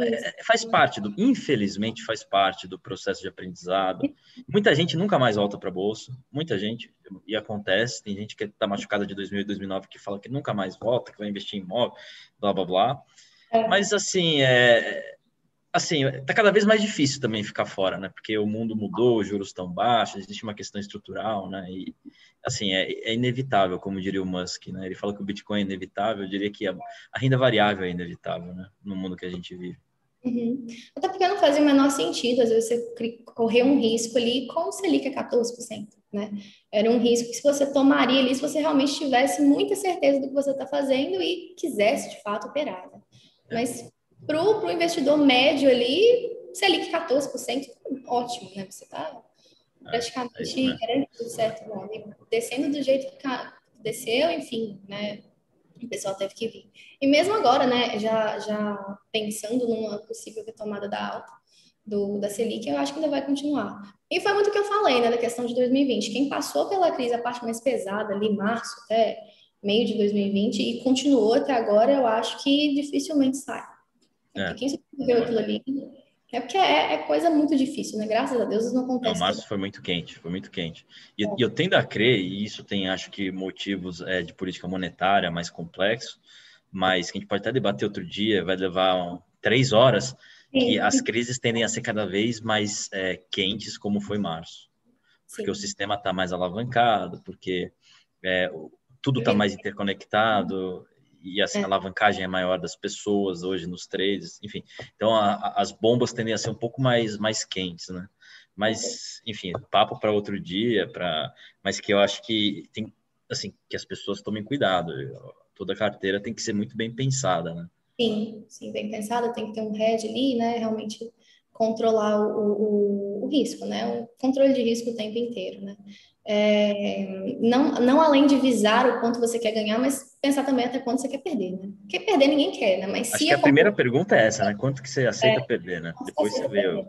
É, faz parte do, infelizmente, faz parte do processo de aprendizado. Muita gente nunca mais volta para a bolsa, muita gente, e acontece. Tem gente que está machucada de 2000 e 2009 que fala que nunca mais volta, que vai investir em imóvel, blá blá blá. É. Mas assim, é, assim, tá cada vez mais difícil também ficar fora, né? Porque o mundo mudou, os juros estão baixos, existe uma questão estrutural, né? E assim, é, é, inevitável, como diria o Musk, né? Ele fala que o Bitcoin é inevitável, eu diria que a, a renda variável é inevitável, né? No mundo que a gente vive. Uhum. Até porque não fazia o menor sentido, às vezes você correr um risco ali com o Selic a 14%, né? Era um risco que se você tomaria ali, se você realmente tivesse muita certeza do que você está fazendo e quisesse de fato operar, né? Mas para o investidor médio ali, Selic 14%, ótimo, né? Você está praticamente é, é garantido, certo? Bom, descendo do jeito que desceu, enfim, né? O pessoal teve que vir. E mesmo agora, né, já, já pensando numa possível retomada da alta do, da Selic, eu acho que ainda vai continuar. E foi muito o que eu falei, né, da questão de 2020. Quem passou pela crise, a parte mais pesada, ali, março até meio de 2020, e continuou até agora, eu acho que dificilmente sai. É. Quem sobreviveu aquilo ali é porque é, é, coisa muito difícil, né? Graças a Deus isso não acontece. Não, março foi muito quente, foi muito quente. E é. eu tendo a crer, e isso tem, acho que, motivos é, de política monetária mais complexos, mas que a gente pode até debater outro dia, vai levar um, três horas, Sim. que as crises tendem a ser cada vez mais é, quentes, como foi março. Porque Sim. o sistema está mais alavancado, porque é, tudo está mais interconectado, e assim, a é. alavancagem é maior das pessoas hoje nos trades, enfim. Então, a, a, as bombas tendem a ser um pouco mais, mais quentes, né? Mas, enfim, papo para outro dia, para mas que eu acho que tem, assim, que as pessoas tomem cuidado. Toda carteira tem que ser muito bem pensada, né? Sim, sim, bem pensada, tem que ter um head ali, né? Realmente controlar o, o, o risco, né? O controle de risco o tempo inteiro, né? É, não, não além de visar o quanto você quer ganhar, mas pensar também até quanto você quer perder, né? Porque perder ninguém quer, né? Mas Acho se que a primeira pergunta é essa, né? Quanto que você aceita é, perder, né? Depois você vê. O...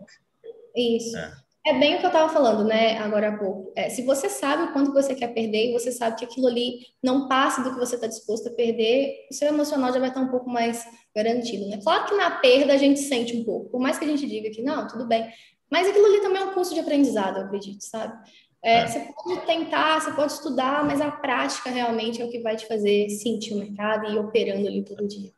Isso. É. é. bem o que eu estava falando, né? Agora há pouco. É, se você sabe o quanto você quer perder e você sabe que aquilo ali não passa do que você está disposto a perder, o seu emocional já vai estar um pouco mais garantido, né? Claro que na perda a gente sente um pouco, por mais que a gente diga que não, tudo bem. Mas aquilo ali também é um curso de aprendizado, eu acredito, sabe? É, é, você pode tentar, você pode estudar, mas a prática realmente é o que vai te fazer sentir o mercado e ir operando ali todo dia.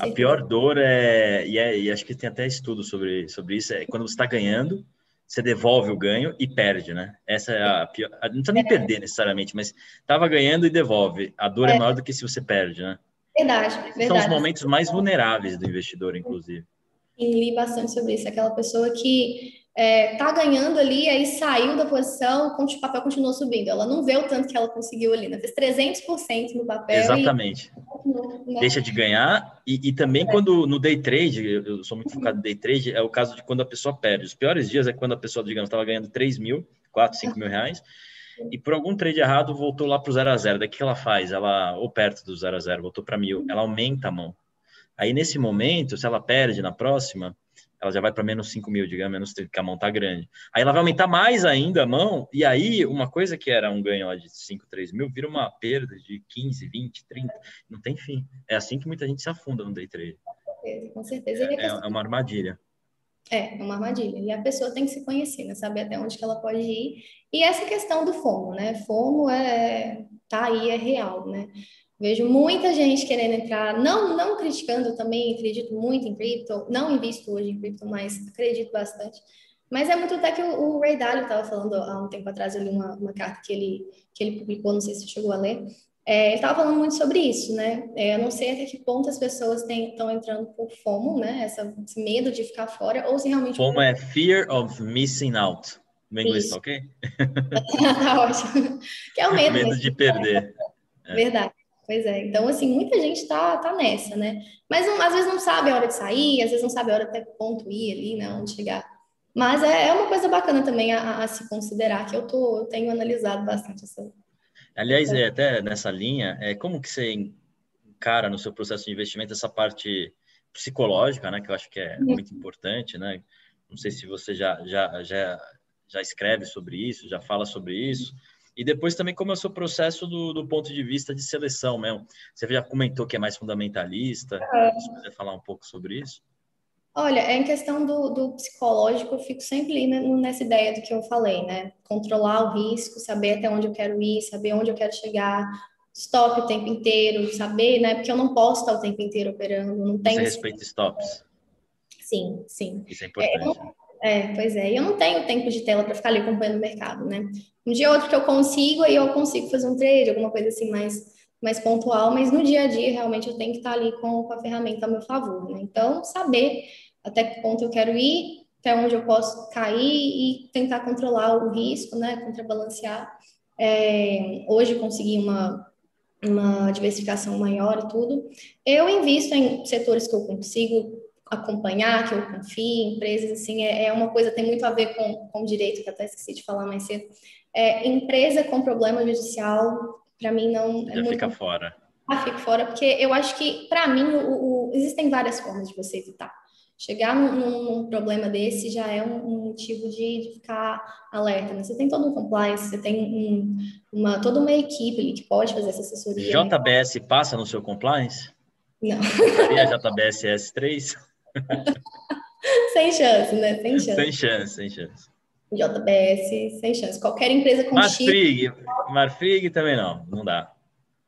A pior dor é e, é, e acho que tem até estudo sobre, sobre isso, é quando você está ganhando, você devolve o ganho e perde, né? Essa é a pior. Não precisa nem é. perder necessariamente, mas estava ganhando e devolve. A dor é. é. maior do que se você perde, né? Verdade, verdade. São os momentos mais vulneráveis do investidor, inclusive. Sim, li bastante sobre isso. Aquela pessoa que é, tá ganhando ali, aí saiu da posição, o papel continuou subindo. Ela não vê o tanto que ela conseguiu ali, né? Fez 300% no papel. Exatamente. E... Né? Deixa de ganhar. E, e também é. quando no day trade, eu sou muito focado no day trade, é o caso de quando a pessoa perde. Os piores dias é quando a pessoa, digamos, estava ganhando 3 mil, 4, 5 mil reais, e por algum trade errado voltou lá para o 0 a 0 Daí o que ela faz? Ela, ou perto do 0 a 0 voltou para mil, ela aumenta a mão. Aí nesse momento, se ela perde na próxima, ela já vai para menos 5 mil, digamos, menos que a mão está grande. Aí ela vai aumentar mais ainda a mão, e aí uma coisa que era um ganho lá de 5, 3 mil, vira uma perda de 15, 20, 30, não tem fim. É assim que muita gente se afunda no day trade. Com certeza. É, é, uma armadilha. É, é uma armadilha. E a pessoa tem que se conhecer, né? Saber até onde que ela pode ir. E essa questão do FOMO, né? FOMO é, tá aí, é real, né? Vejo muita gente querendo entrar, não, não criticando também, acredito muito em cripto, não invisto hoje em cripto, mas acredito bastante. Mas é muito até que o, o Ray Dalio estava falando há um tempo atrás, eu li uma, uma carta que ele, que ele publicou, não sei se você chegou a ler, é, ele estava falando muito sobre isso, né? É, eu não sei até que ponto as pessoas estão entrando por FOMO, né? Essa, esse medo de ficar fora, ou se realmente... FOMO é Fear of Missing Out. No inglês, tá ok? [LAUGHS] tá ótimo. Que é o medo. medo de perder. É. Verdade. Pois é. Então, assim, muita gente tá, tá nessa, né? Mas não, às vezes não sabe a hora de sair, às vezes não sabe a hora até que ponto ir ali, né? Onde chegar. Mas é, é uma coisa bacana também a, a, se considerar, que eu, tô, eu tenho analisado bastante essa, Aliás, é, até nessa linha, é, como que você encara no seu processo de investimento essa parte psicológica, né, que eu acho que é muito importante, né? Não sei se você já, já, já, já escreve sobre isso, já fala sobre isso. E depois também como é o seu processo do, do ponto de vista de seleção mesmo. Você já comentou que é mais fundamentalista. Se quiser falar um pouco sobre isso. Olha, é em questão do, do, psicológico, eu fico sempre nessa ideia do que eu falei, né? Controlar o risco, saber até onde eu quero ir, saber onde eu quero chegar, stop o tempo inteiro, saber, né? Porque eu não posso estar o tempo inteiro operando, não. Você respeita stops. Sim, sim. Isso é importante. É, é, pois é. Eu não tenho tempo de tela para ficar ali acompanhando o mercado, né? Um dia ou outro que eu consigo, aí eu consigo fazer um trade, alguma coisa assim mais mais pontual, mas no dia a dia realmente eu tenho que estar ali com, com a ferramenta a meu favor, né? Então, saber até que ponto eu quero ir, até onde eu posso cair e tentar controlar o risco, né, contrabalancear. É, hoje consegui uma, uma diversificação maior e tudo. Eu invisto em setores que eu consigo acompanhar, que eu confio, empresas, assim, é, é uma coisa, tem muito a ver com, com direito, que até esqueci de falar mais cedo. É, empresa com problema judicial, para mim, não... É Já muito... fica fora. Ah, fico fora, porque eu acho que, para mim, o, o, existem várias formas de você evitar. Chegar num, num, problema desse já é um, um motivo de, de, ficar alerta. Né? Você tem todo um compliance, você tem um, uma, toda uma equipe ali que pode fazer essa assessoria. JBS né? passa no seu compliance? Não. Seria JBS S3? sem chance, né? Sem chance. Sem chance, sem chance. JBS, sem chance. Qualquer empresa com Marfrig, Marfrig também não, não dá.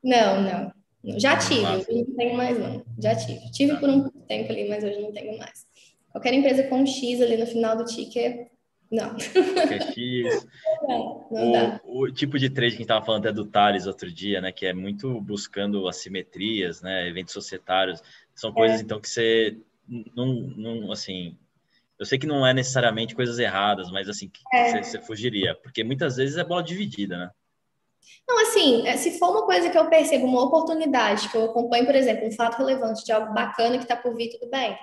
Não, não. Já tive, hoje não tenho mais não. Já tive. Tive por um tempo ali, mas hoje não tenho mais. Qualquer empresa com X ali no final do ticket, não. É X. [LAUGHS] Não, não o, dá. o tipo de trade que a gente estava falando é do Thales outro dia, né? Que é muito buscando assimetrias, né? Eventos societários. São coisas, é. então, que você não, não, assim... Eu sei que não é necessariamente coisas erradas, mas assim, é. você, você fugiria. Porque muitas vezes é bola dividida, né? Não, assim, é, se for uma coisa que eu percebo, uma oportunidade, que eu acompanho, por exemplo, um fato relevante de algo bacana que está por vir, tudo bem.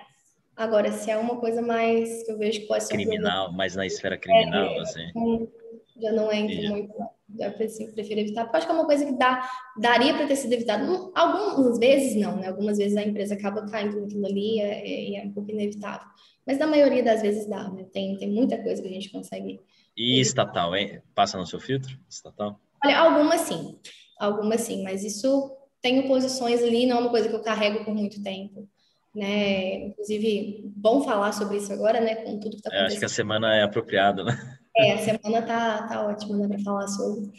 Agora, se é uma coisa mais que eu vejo que pode ser. Criminal, um mais na esfera criminal, é, assim. Já não entro Entendi. muito. Já prefiro evitar, porque acho que é uma coisa que dá, daria para ter sido evitado. Algumas vezes não, né? Algumas vezes a empresa acaba caindo naquilo ali é, e é, é, um pouco inevitável. Mas na maioria das vezes dá, né? Tem, tem muita coisa que a gente consegue. E estatal, hein? Passa no seu filtro? Estatal? Olha, algumas sim, algumas sim, mas isso tenho posições ali, não é uma coisa que eu carrego por muito tempo. Né? Inclusive, bom falar sobre isso agora, né? Com tudo que está acontecendo. É, acho que a semana é apropriada, né? É, a semana tá, tá ótima, né, para falar sobre.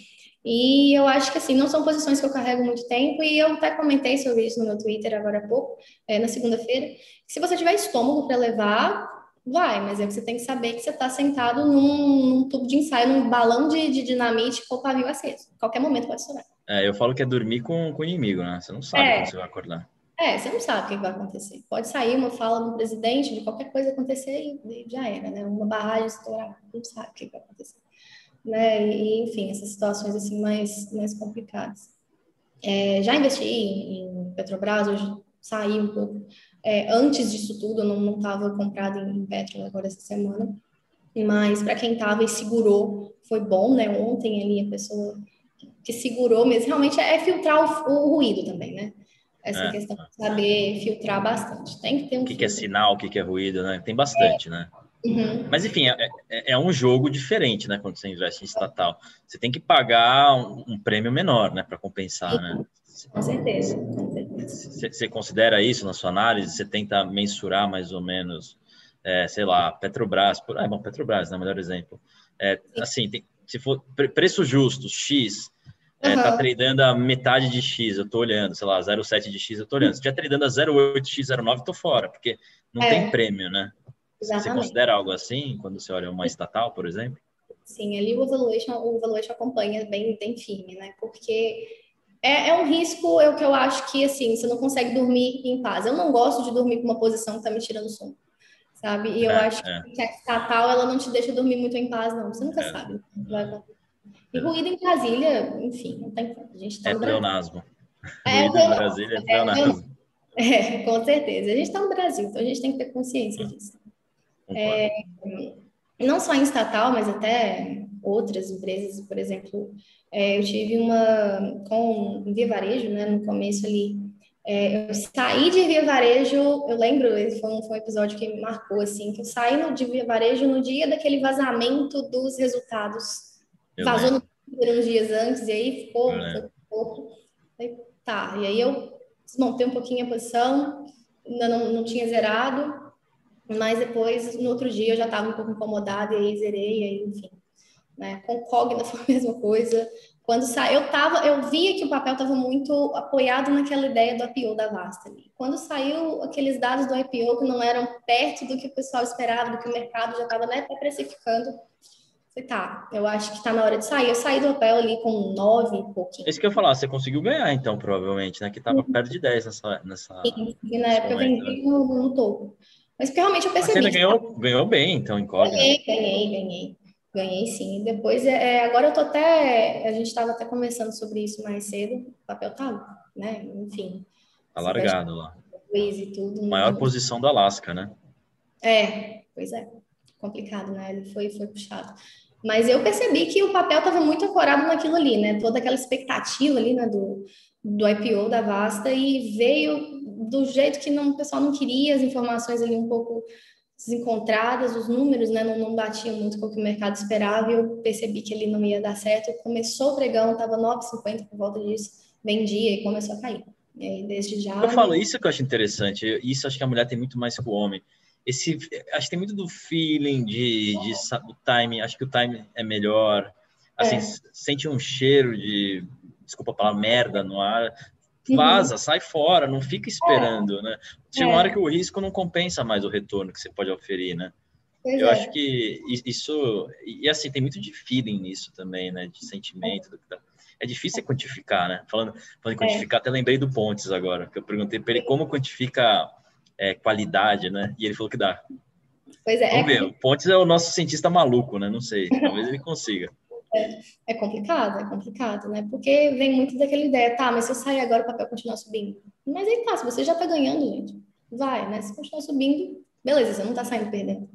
E eu acho que, assim, não são posições que eu carrego muito tempo, e eu até comentei sobre isso no meu Twitter agora há pouco, é, na segunda-feira. Se você tiver estômago para levar, Vai, mas é que você tem que saber que você está sentado num, num, tubo de ensaio, num balão de, de dinamite com o pavio aceso. Qualquer momento pode estourar. É, eu falo que é dormir com, com o inimigo, né? Você não sabe é. quando você vai acordar. É, você não sabe o que vai acontecer. Pode sair uma fala do presidente, de qualquer coisa acontecer e, já era, né? Uma barragem estourar, não sabe o que vai acontecer. Né? E, enfim, essas situações assim mais, mais complicadas. É, já investi em, Petrobras, hoje saí um pouco é, antes disso tudo, eu não estava comprada em, Petro agora essa semana, mas para quem estava e segurou, foi bom, né? Ontem ali a pessoa que segurou mesmo, realmente é filtrar o, o ruído também, né? Essa é. questão de saber filtrar bastante. Tem que ter um. O que, que é sinal, o que, que é ruído, né? Tem bastante, é. né? Uhum. Mas enfim, é, é, é, um jogo diferente, né? Quando você investe em estatal, você tem que pagar um, um prêmio menor, né? Para compensar, né? Com certeza. Você considera isso na sua análise? Você tenta mensurar mais ou menos, é, sei lá, Petrobras, por, ah, é bom, Petrobras, né, melhor exemplo. É, assim, tem, se for preço justo, X, é, uhum. tá tradando a metade de X, eu tô olhando, sei lá, 0,7 de X, eu tô olhando. Se estiver tradando a 0,8 X, 0,9, tô fora, porque não é. tem prêmio, né? Exatamente. Você considera algo assim quando você olha uma estatal, por exemplo? Sim, ali o valuation, o valuation acompanha bem, bem firme, né? Porque é, é, um risco, é o que eu acho que, assim, você não consegue dormir em paz. Eu não gosto de dormir com uma posição que tá me tirando sono, sabe? E eu é, acho é. que a estatal, ela não te deixa dormir muito em paz, não. Você nunca é. sabe. E ruído em Brasília, enfim, não tem como. A gente tá é pleonasmo. É, ruído em Brasília é pleonasmo. É, com certeza. A gente está no Brasil, então a gente tem que ter consciência disso. É, não só em estatal, mas até outras empresas, por exemplo, é, eu tive uma com Via Varejo, né, no começo ali, é, eu saí de Via Varejo, eu lembro, foi um, foi um episódio que me marcou, assim, que eu saí no, de Via Varejo no dia daquele vazamento dos resultados. Vazou no uns dias antes, e aí ficou um pouco. Tá, e aí eu desmontei um pouquinho a posição, ainda não, não tinha zerado, mas depois, no outro dia, eu já estava um pouco incomodada, e aí zerei, e aí, enfim. Né? Com Cogna [LAUGHS] foi a mesma coisa. Quando saiu, eu tava, eu via que o papel estava muito apoiado naquela ideia do IPO da Vasta. Quando saiu aqueles dados do IPO que não eram perto do que o pessoal esperava, do que o mercado já estava né, precificando, falei, tá, eu acho que está na hora de sair. Eu saí do papel ali com nove e pouquinho. Isso que eu falar, você conseguiu ganhar então, provavelmente, né? Que estava uhum. perto de 10 nessa. nessa Sim, e na época momento, eu vendi né? no, no topo. Mas realmente eu percebi. Você ganhou, ganhou bem, então, em Cogna. Ganhei, ganhei, ganhei. Ganhei sim. Depois, é, é, agora eu tô até. A gente estava até conversando sobre isso mais cedo. O papel tá, né? Enfim. Tá largado lá. E tudo. Maior posição do Alasca, né? É, pois é. Complicado, né? Ele foi, foi puxado. Mas eu percebi que o papel estava muito ancorado naquilo ali, né? Toda aquela expectativa ali, né? Do, do IPO da Vasta e veio do jeito que não, o pessoal não queria, as informações ali um pouco desencontradas, os números né, não, não batiam muito com o que o mercado esperava e eu percebi que ele não ia dar certo. Começou o pregão, estava 9,50 por volta disso, vendia e começou a cair. E aí, desde já. Eu falo isso que eu acho interessante, isso acho que a mulher tem muito mais que o homem. Esse, acho que tem muito do feeling, de, de do time, acho que o time é melhor. Assim, é. sente um cheiro de, desculpa a palavra, merda no ar, vaza, uhum. sai fora, não fica esperando, é. né? Chega é. uma hora que o risco não compensa mais o retorno que você pode oferir, né? Pois eu é. acho que isso e assim tem muito de feeling nisso também, né? De sentimento. É, é difícil quantificar, né? Falando, falando em é. quantificar, até lembrei do Pontes agora, que eu perguntei para ele como quantifica é, qualidade, né? E ele falou que dá. Pois é. Vamos ver. O Pontes é o nosso cientista maluco, né? Não sei. Talvez ele consiga. É, é, complicado, é complicado, né? Porque vem muito daquela ideia, tá, mas se eu sair agora o papel continuar subindo. Mas aí tá, se você já tá ganhando, gente, vai, né? Se continuar subindo, beleza, você não tá saindo perdendo.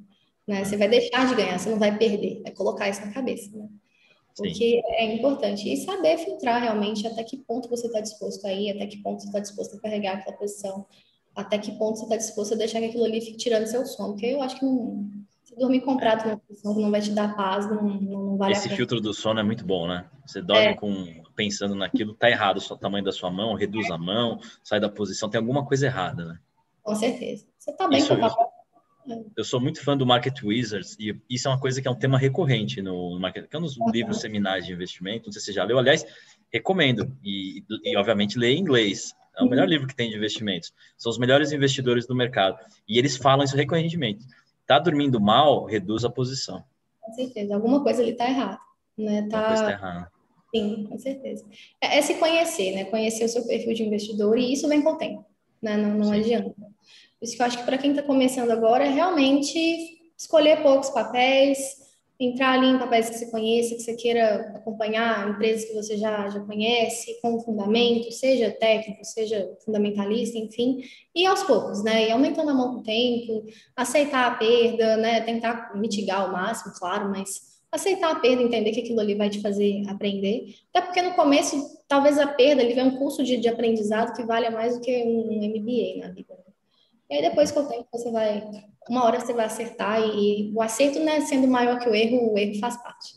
Né? Você vai deixar de ganhar, você não vai perder. É colocar isso na cabeça, né? Porque Sim. é importante. E saber filtrar realmente até que ponto você está disposto a ir, até que ponto você está disposto a carregar aquela posição, até que ponto você está disposto a deixar que aquilo ali fique tirando seu sono. Porque eu acho que não, dormir comprado posição que não vai te dar paz, não, não vale Esse filtro do sono é muito bom, né? Você dorme é. com pensando naquilo, tá errado o tamanho da sua mão, reduz a mão, sai da posição, tem alguma coisa errada, né? Com certeza. Você tá bem isso, com o papel. Eu sou muito fã do Market Wizards e isso é uma coisa que é um tema recorrente no Market, que é um dos uhum. livros seminais de investimento, não sei se você já leu, aliás, recomendo e, e obviamente ler em inglês. É o uhum. melhor livro que tem de investimentos. São os melhores investidores do mercado e eles falam isso recorrentemente Tá dormindo mal, reduz a posição. Com certeza, alguma coisa ali tá errada, né? Tá... coisa tá errada. Sim, com certeza. É, é, se conhecer, né? Conhecer o seu perfil de investidor e isso vem com o tempo, né? Não, não adianta. Por isso que eu acho que para quem está começando agora é realmente escolher poucos papéis, entrar ali em papéis que você conheça, que você queira acompanhar, empresas que você já, já conhece, com fundamento, seja técnico, seja fundamentalista, enfim, e aos poucos, né? E aumentando a mão com o tempo, aceitar a perda, né? Tentar mitigar ao máximo, claro, mas aceitar a perda, entender que aquilo ali vai te fazer aprender. Até porque no começo, talvez a perda ali vem um curso de, de aprendizado que valha mais do que um MBA na vida. E aí depois com o tempo você vai uma hora você vai acertar e, o acerto, né, sendo maior que o erro, o erro faz parte.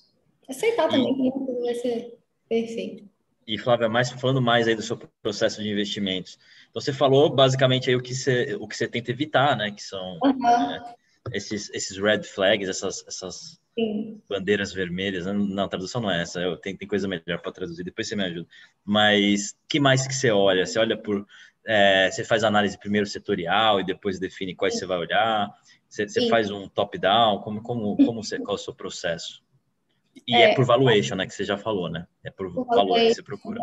Aceitar também e, que tudo vai ser perfeito. E Flávia, mais falando mais aí do seu processo de investimentos. Então, você falou basicamente aí o que você, o que você tenta evitar, né? Que são uhum. né, esses, esses red flags, essas, essas bandeiras vermelhas. Não, a tradução não é essa. Eu, tem, tem coisa melhor para traduzir. Depois você me ajuda. Mas que mais que você olha? Você olha por é, você faz análise primeiro setorial e depois define quais você vai olhar? Você, você faz um top-down? Como, como, como você, qual é o seu processo? E é, é, por valuation, né? Que você já falou, né? É por, por valor que você procura.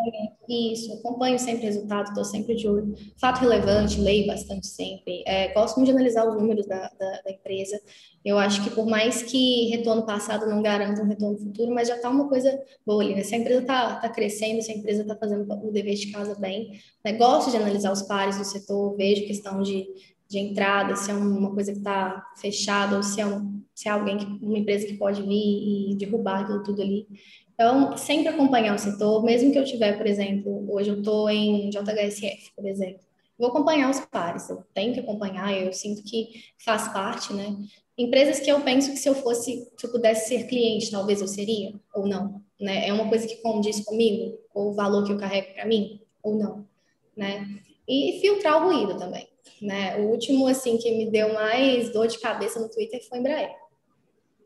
Isso, acompanho sempre resultado, estou sempre de olho. Fato relevante, leio bastante sempre. É, gosto muito de analisar os números da, da, da, empresa. Eu acho que por mais que retorno passado não garanta um retorno futuro, mas já está uma coisa boa ali. Né? Se a empresa está tá crescendo, se a empresa está fazendo o dever de casa bem, né? gosto de analisar os pares do setor, vejo questão de de entrada, se é uma coisa que está fechada ou se é, um, se é alguém, que, uma empresa que pode vir e derrubar aquilo tudo ali. Então, sempre acompanhar o setor, mesmo que eu tiver, por exemplo, hoje eu estou em JHSF, por exemplo, vou acompanhar os pares, eu tenho que acompanhar, eu sinto que faz parte, né? Empresas que eu penso que se eu fosse, se eu pudesse ser cliente, talvez eu seria, ou não, né? É uma coisa que condiz comigo, ou o valor que eu carrego para mim, ou não, né? E filtrar o ruído também né? O último, assim, que me deu mais dor de cabeça no Twitter foi Embraer.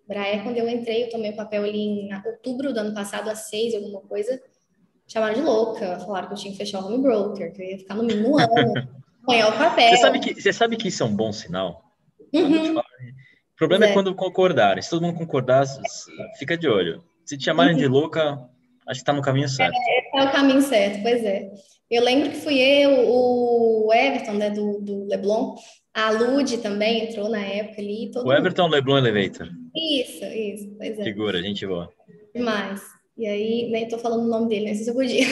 Embraer, quando eu entrei, eu tomei o papel ali em outubro do ano passado, às seis, alguma coisa, chamaram de louca, falaram que eu tinha que fechar o home broker, que eu ia ficar no mínimo um ano, [LAUGHS] apanhar o papel. Você sabe, que, você sabe que isso é um bom sinal? Uhum. O problema é. é. quando concordarem. Se todo mundo concordar, fica de olho. Se te chamarem uhum. de louca, acho que está no caminho certo. É, é o caminho certo, pois é. Eu lembro que fui eu, o Everton, né, do, do Leblon, a Lud também entrou na época ali. o Everton mundo... Leblon Elevator. Isso, isso, pois é. Figura, gente boa. Demais. E aí, nem tô falando o nome dele, não sei se eu podia.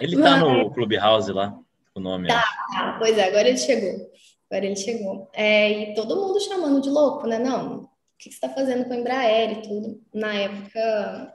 Ele tá no Clubhouse lá, o nome. Tá, tá, pois é, agora ele chegou. Agora ele chegou. É, e todo mundo chamando de louco, né? Não, o que você está fazendo com a Embraer e tudo? Na época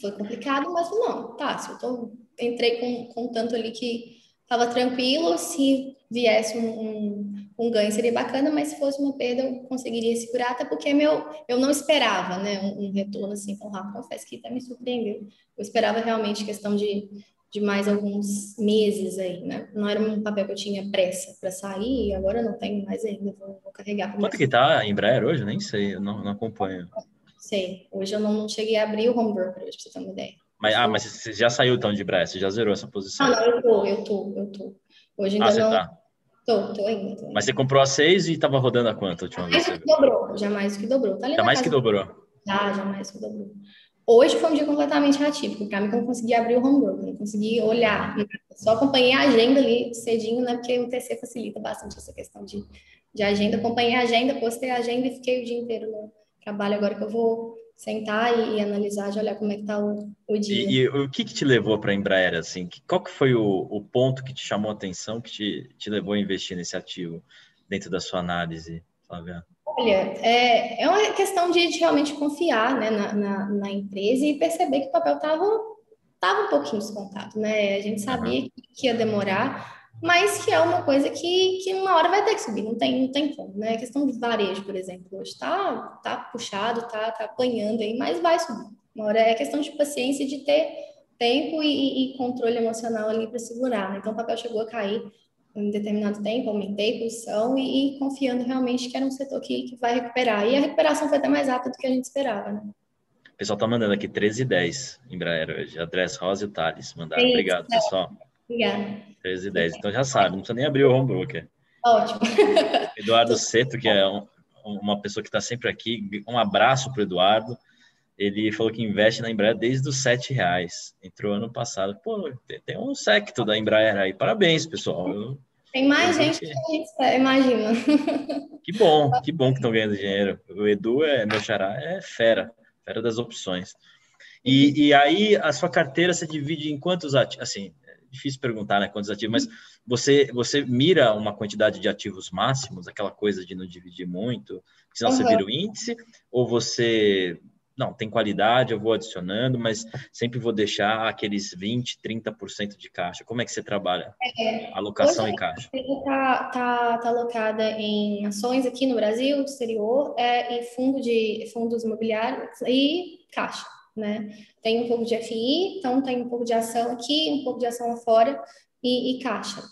foi complicado, mas não, tá, se eu tô entrei com, com tanto ali que estava tranquilo. Se viesse um, um, um, ganho seria bacana, mas se fosse uma perda eu conseguiria segurar, até porque meu, eu não esperava né, um, um retorno assim tão rápido. Confesso que até me surpreendeu. Eu esperava realmente questão de, de mais alguns meses aí, né? Não era um papel que eu tinha pressa para sair, agora não tenho mais ainda, vou, vou carregar. Quanto mais. que tá em Embraer hoje? Nem sei, eu não, não acompanho. Sei, hoje eu não, não cheguei a abrir o home broker, para você ter uma ideia. Mas, ah, mas você já saiu então de Brás, você já zerou essa posição? Ah, não, eu tô, eu tô, eu tô. Hoje ainda ah, não. Tá. Tô, tô ainda, tô ainda. Mas você comprou a 6 e estava rodando a quanto a última vez? Mais que dobrou, jamais que dobrou. Tá já mais que dobrou. Já, jamais que dobrou. Hoje foi um dia completamente atípico, para mim que eu não consegui abrir o home broker, não consegui olhar, só acompanhei a agenda ali cedinho, né, porque o TC facilita bastante essa questão de, de agenda, acompanhei a agenda, postei a agenda e fiquei o dia inteiro no trabalho, agora que eu vou sentar e, e, analisar, de olhar como é que está o, o, dia. E, e, o que, que te levou para a Embraer, assim? Qual que foi o, o, ponto que te chamou a atenção, que te, te levou a investir nesse ativo dentro da sua análise, Flávia? Olha, é, é uma questão de, de realmente confiar né, na, na, na, empresa e perceber que o papel estava tava um pouquinho descontado, né? A gente sabia uhum. que ia demorar, mas que é uma coisa que, que uma hora vai ter que subir, não tem, não tem como, né? A questão do varejo, por exemplo, hoje está tá puxado, tá, tá apanhando aí, mas vai subir. Uma hora é questão de paciência de ter tempo e, e controle emocional ali para segurar. Né? Então o papel chegou a cair em determinado tempo, aumentei a posição e, e, confiando realmente que era um setor que, que vai recuperar. E a recuperação foi até mais rápida do que a gente esperava, né? O pessoal tá mandando aqui 13 e 10 em Embraer hoje. Adresse Rosa e o Thales mandaram. Obrigado, pessoal. Obrigada. 13 e 10. Então já sabe, não precisa nem abrir o home broker. Ótimo. [LAUGHS] Eduardo Seto, que é um, uma pessoa que está sempre aqui, um abraço para o Eduardo. Ele falou que investe na Embraer desde os sete reais. Entrou ano passado. Pô, tem um secto da Embraer aí. Parabéns, pessoal. Eu, tem mais gente que a gente imagina. [LAUGHS] Que bom, que bom que estão ganhando dinheiro. O Edu é meu xará, é fera, fera das opções. E, e aí a sua carteira se divide em quantos ativos? Assim, difícil perguntar, né, quantos ativos, mas você, você mira uma quantidade de ativos máximos, aquela coisa de não dividir muito, senão uhum. você vira o índice, ou você, não, tem qualidade, eu vou adicionando, mas sempre vou deixar aqueles 20, 30% de caixa. Como é que você trabalha? É, Alocação e caixa. Está tá, tá alocada em ações aqui no Brasil, exterior, é, e fundo de fundos imobiliários e caixa né? Tem um pouco de FI, então tem um pouco de ação aqui, um pouco de ação lá fora e, e caixa.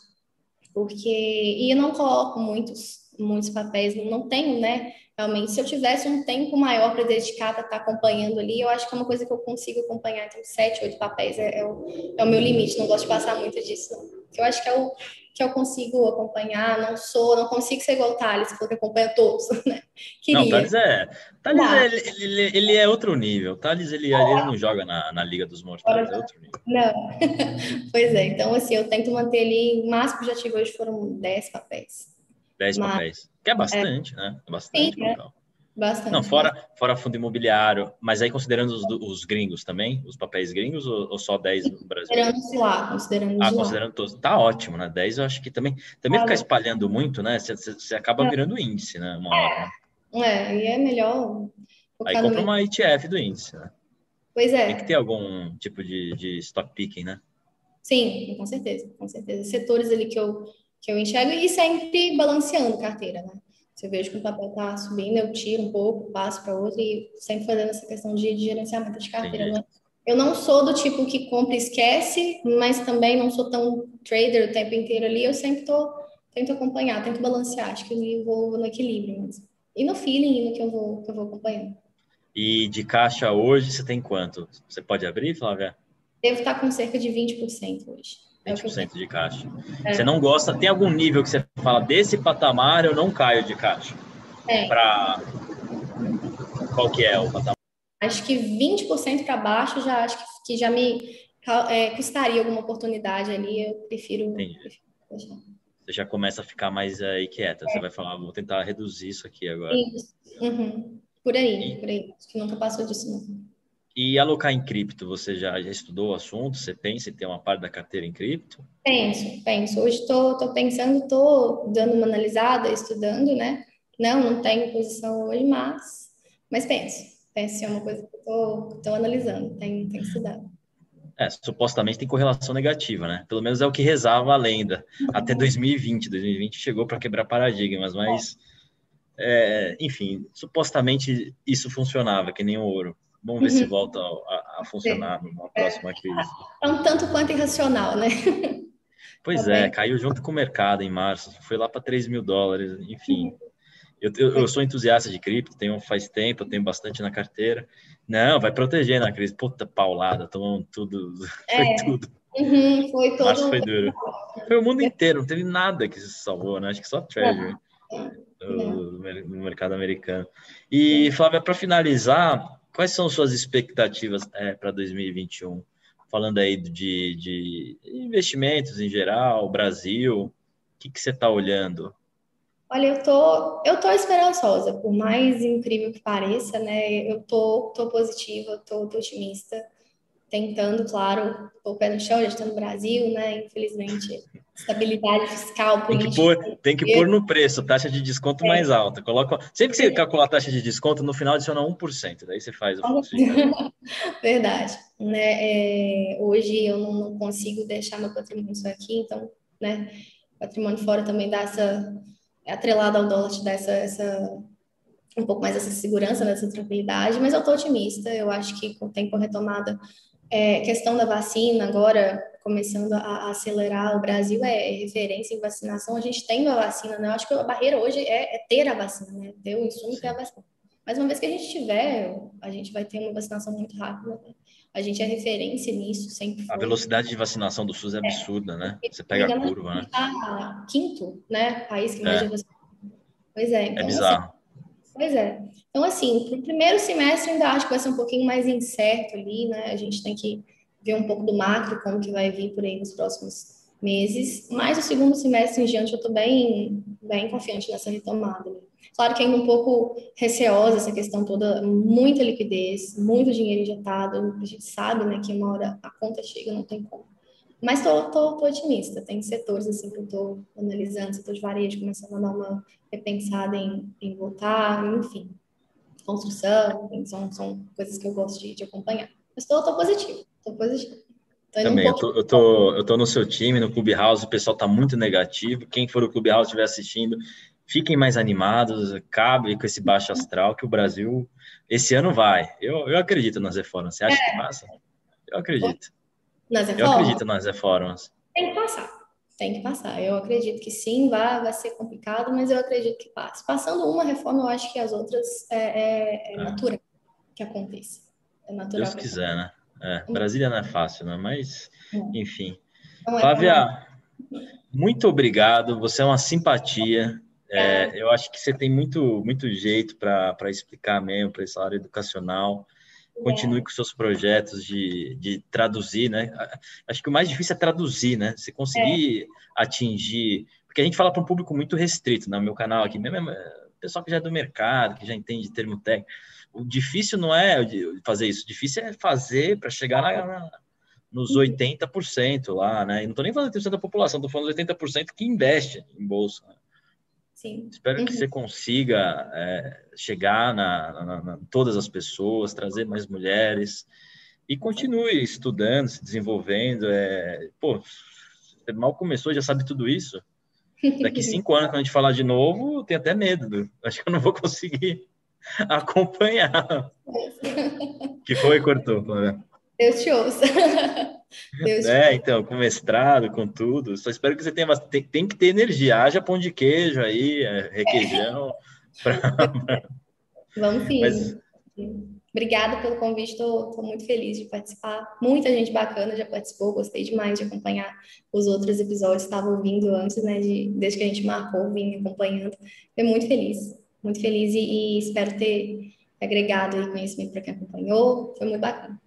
Porque, e eu não coloco muitos, muitos papéis, não tenho, né? Realmente, se eu tivesse um tempo maior para dedicar para estar tá acompanhando ali, eu acho que é uma coisa que eu consigo acompanhar. Então, sete, oito papéis é, é, o, é o meu limite, não gosto de passar muito disso, não. Eu acho que é o, que eu consigo acompanhar, não sou, não consigo ser igual o Thales, porque acompanha todos, [LAUGHS] né? Queria. Não, Thales é. Thales é, ele, ele, ele, é outro nível. Thales ele, ele não joga na, na Liga dos Mortais, é outro nível. Não. [LAUGHS] pois é, então assim, eu tento manter ali, o máximo que já tive hoje foram 10 papéis. 10 Mas, papéis. Que é bastante, é. né? É bastante. Sim, é. Bastante. Não, fora, fora fundo imobiliário, mas aí considerando os, os gringos também, os papéis gringos, ou, ou só 10 no Brasil? Considerando lá, considerando Ah, considerando lá. todos. Tá ótimo, né? 10 eu acho que também. Também ficar espalhando muito, né? Você, você acaba é. virando índice, né? Uma hora. Né? É, e é melhor. Aí compra uma ETF do índice, né? Pois é. Tem que ter algum tipo de, de stock picking, né? Sim, com certeza, com certeza. Setores ali que eu, que eu enxergo e sempre balanceando carteira, né? Se eu vejo que o papel está subindo, eu tiro um pouco, passo para outro e sempre fazendo essa questão de, de gerenciamento de carteira. Eu não sou do tipo que compra e esquece, mas também não sou tão trader o tempo inteiro ali. Eu sempre tô, tento acompanhar, tento balancear. Acho que eu vou no equilíbrio mesmo. E no feeling no que eu vou, que eu vou acompanhando. E de caixa hoje, você tem quanto? Você pode abrir, Flávia? Devo estar com cerca de 20% hoje. 20% de caixa. É. Você não gosta, tem algum nível que você fala, desse patamar eu não caio de caixa? É. Pra... Qual que é o patamar? Acho que 20% para baixo já acho que, já me é, custaria alguma oportunidade ali, eu prefiro... Entendi. você já começa a ficar mais aí quieta, é. você vai falar, vou tentar reduzir isso aqui agora. Isso. Uhum. Por aí, e... por aí. Acho que nunca passou disso, não. E alocar em cripto, você já, já estudou o assunto? Você pensa em ter uma parte da carteira em cripto? Penso, penso. Hoje estou pensando, estou dando uma analisada, estudando, né? Não, não tenho posição hoje, mas, mas penso. Penso é uma coisa que estou analisando, tenho, tenho estudado. É, supostamente tem correlação negativa, né? Pelo menos é o que rezava a lenda. Até 2020. 2020 chegou para quebrar paradigmas, mas, é, enfim, supostamente isso funcionava, que nem o ouro. Vamos ver uhum. se volta a, a funcionar Sim. numa próxima é. crise. É um tanto quanto irracional, né? Pois tá é, caiu junto com o mercado em março, foi lá para 3 mil dólares, enfim. Uhum. Eu, eu, eu, sou entusiasta de cripto, tenho faz tempo, tenho bastante na carteira. Não, vai proteger na crise. Puta paulada, tomamos tudo, [LAUGHS] é. foi tudo. Uhum, foi todo. Março foi duro. Foi o mundo inteiro, não teve nada que se salvou, né? Acho que só Treasury no mercado americano. E, Flávia, para finalizar, Quais são suas expectativas é, para 2021? Falando aí de, de, investimentos em geral, Brasil, o que, que você está olhando? Olha, eu tô, eu tô esperançosa, por mais incrível que pareça, né? Eu tô, tô positiva, tô, tô otimista tentando, claro, o pé no chão, já está no Brasil, né? Infelizmente, estabilidade fiscal, Tem que pôr, tem que pôr no preço, taxa de desconto é. mais alta. Coloca, sempre que você é. calcular a taxa de desconto, no final adiciona 1%, daí você faz o. [LAUGHS] Verdade. Né? É, hoje eu não, consigo deixar meu patrimônio só aqui, então, né? Patrimônio fora também dá essa é atrelado ao dólar, te dá essa, essa um pouco mais essa segurança, nessa tranquilidade, mas eu estou otimista, eu acho que com o tempo retomada é, questão da vacina, agora começando a, acelerar, o Brasil é referência em vacinação, a gente tem a vacina, né? Eu acho que a barreira hoje é, é ter a vacina, né? Ter o insumo ter a vacina. Mas uma vez que a gente tiver, a gente vai ter uma vacinação muito rápida. Né? A gente é referência nisso, sempre foi. A velocidade de vacinação do SUS é, é. absurda, né? Você pega a curva, né? Tá quinto, né? País que mais é. Pois é. Então, é bizarro. Assim, Pois é. Então, assim, para o primeiro semestre ainda acho que vai ser um pouquinho mais incerto ali, né? A gente tem que ver um pouco do macro, como que vai vir por aí nos próximos meses. Mas o segundo semestre em diante eu estou bem, bem confiante nessa retomada. Né? Claro que ainda um pouco receosa essa questão toda, muita liquidez, muito dinheiro injetado. A gente sabe, né, que uma hora a conta chega, não tem como. Mas tô, tô, tô, otimista. Tem setores assim que eu estou analisando, setor de varejo começando a dar uma repensada em, em voltar, enfim. Construção, são, são coisas que eu gosto de, de acompanhar. Mas estou positivo, estou positivo. Também, um eu, tô, eu, tô, eu tô no seu time, no Clubhouse, o pessoal tá muito negativo. Quem for o Clubhouse estiver assistindo, fiquem mais animados, cabe com esse baixo astral que o Brasil esse ano vai. Eu, eu acredito nas reformas. Você acha é. que passa? Eu acredito. Nas reformas? Eu acredito nas reformas. Tem que passar. Tem que passar. Eu acredito que sim, vai, vai ser complicado, mas eu acredito que passe. Passando uma reforma, eu acho que as outras é, é, é, é. natural que aconteça. É natural. Deus quiser, né? É, Brasília não é fácil, né? Mas, enfim. Não é Flávia, muito obrigado. Você é uma simpatia. É, eu acho que você tem muito, muito jeito para explicar mesmo para essa área educacional. Continue com seus projetos de, de traduzir, né? Acho que o mais difícil é traduzir, né? Você conseguir é. atingir. Porque a gente fala para um público muito restrito, no né? meu canal aqui, mesmo é, pessoal que já é do mercado, que já entende termo técnico. O difícil não é fazer isso, o difícil é fazer para chegar na, na, nos 80% lá, né? E não estou nem falando 80% da população, estou falando 80% que investe em bolsa. Né? Sim. Espero uhum. que você consiga é, chegar na, na, na, todas as pessoas, trazer mais mulheres e continue estudando, se desenvolvendo. É, pô, você mal começou, já sabe tudo isso. Daqui [LAUGHS] cinco anos, quando a gente falar de novo, eu tenho até medo. Acho que eu não vou conseguir [LAUGHS] acompanhar. [LAUGHS] que foi, cortou? Deus te ouça. Deus é, então, com mestrado, com tudo. Só espero que você tenha tem, tem que ter energia. Haja pão de queijo aí, é, requeijão. [LAUGHS] Pra... Vamos sim. Mas... Obrigada pelo convite, estou muito feliz de participar. Muita gente bacana já participou, gostei demais de acompanhar os outros episódios, estava ouvindo antes, né, de, desde que a gente marcou, vim acompanhando. Fiquei muito feliz, muito feliz e, e espero ter agregado conhecimento para quem acompanhou, foi muito bacana.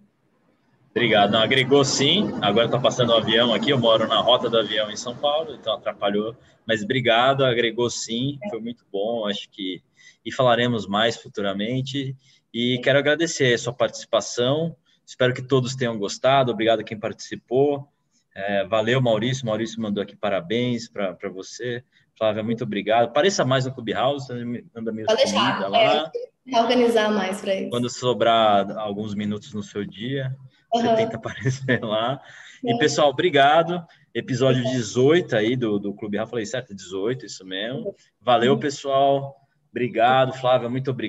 Obrigado. Não, agregou sim. Agora está passando o um avião aqui. Eu moro na rota do avião em São Paulo, então atrapalhou. Mas obrigado, agregou sim. Foi muito bom. Acho que. E falaremos mais futuramente. E quero agradecer a sua participação. Espero que todos tenham gostado. Obrigado a quem participou. É, valeu, Maurício. Maurício mandou aqui parabéns para você. Flávia, muito obrigado. Pareça mais no Clubhouse, manda meio comida lá. É, organizar mais para isso. Quando sobrar alguns minutos no seu dia. Uhum. Você tenta [LAUGHS] aparecer lá. E, pessoal, obrigado. Episódio 18 aí do, do Clube Rafa. Falei certo? 18, isso mesmo. Valeu, pessoal. Obrigado, Flávia. Muito obrigado.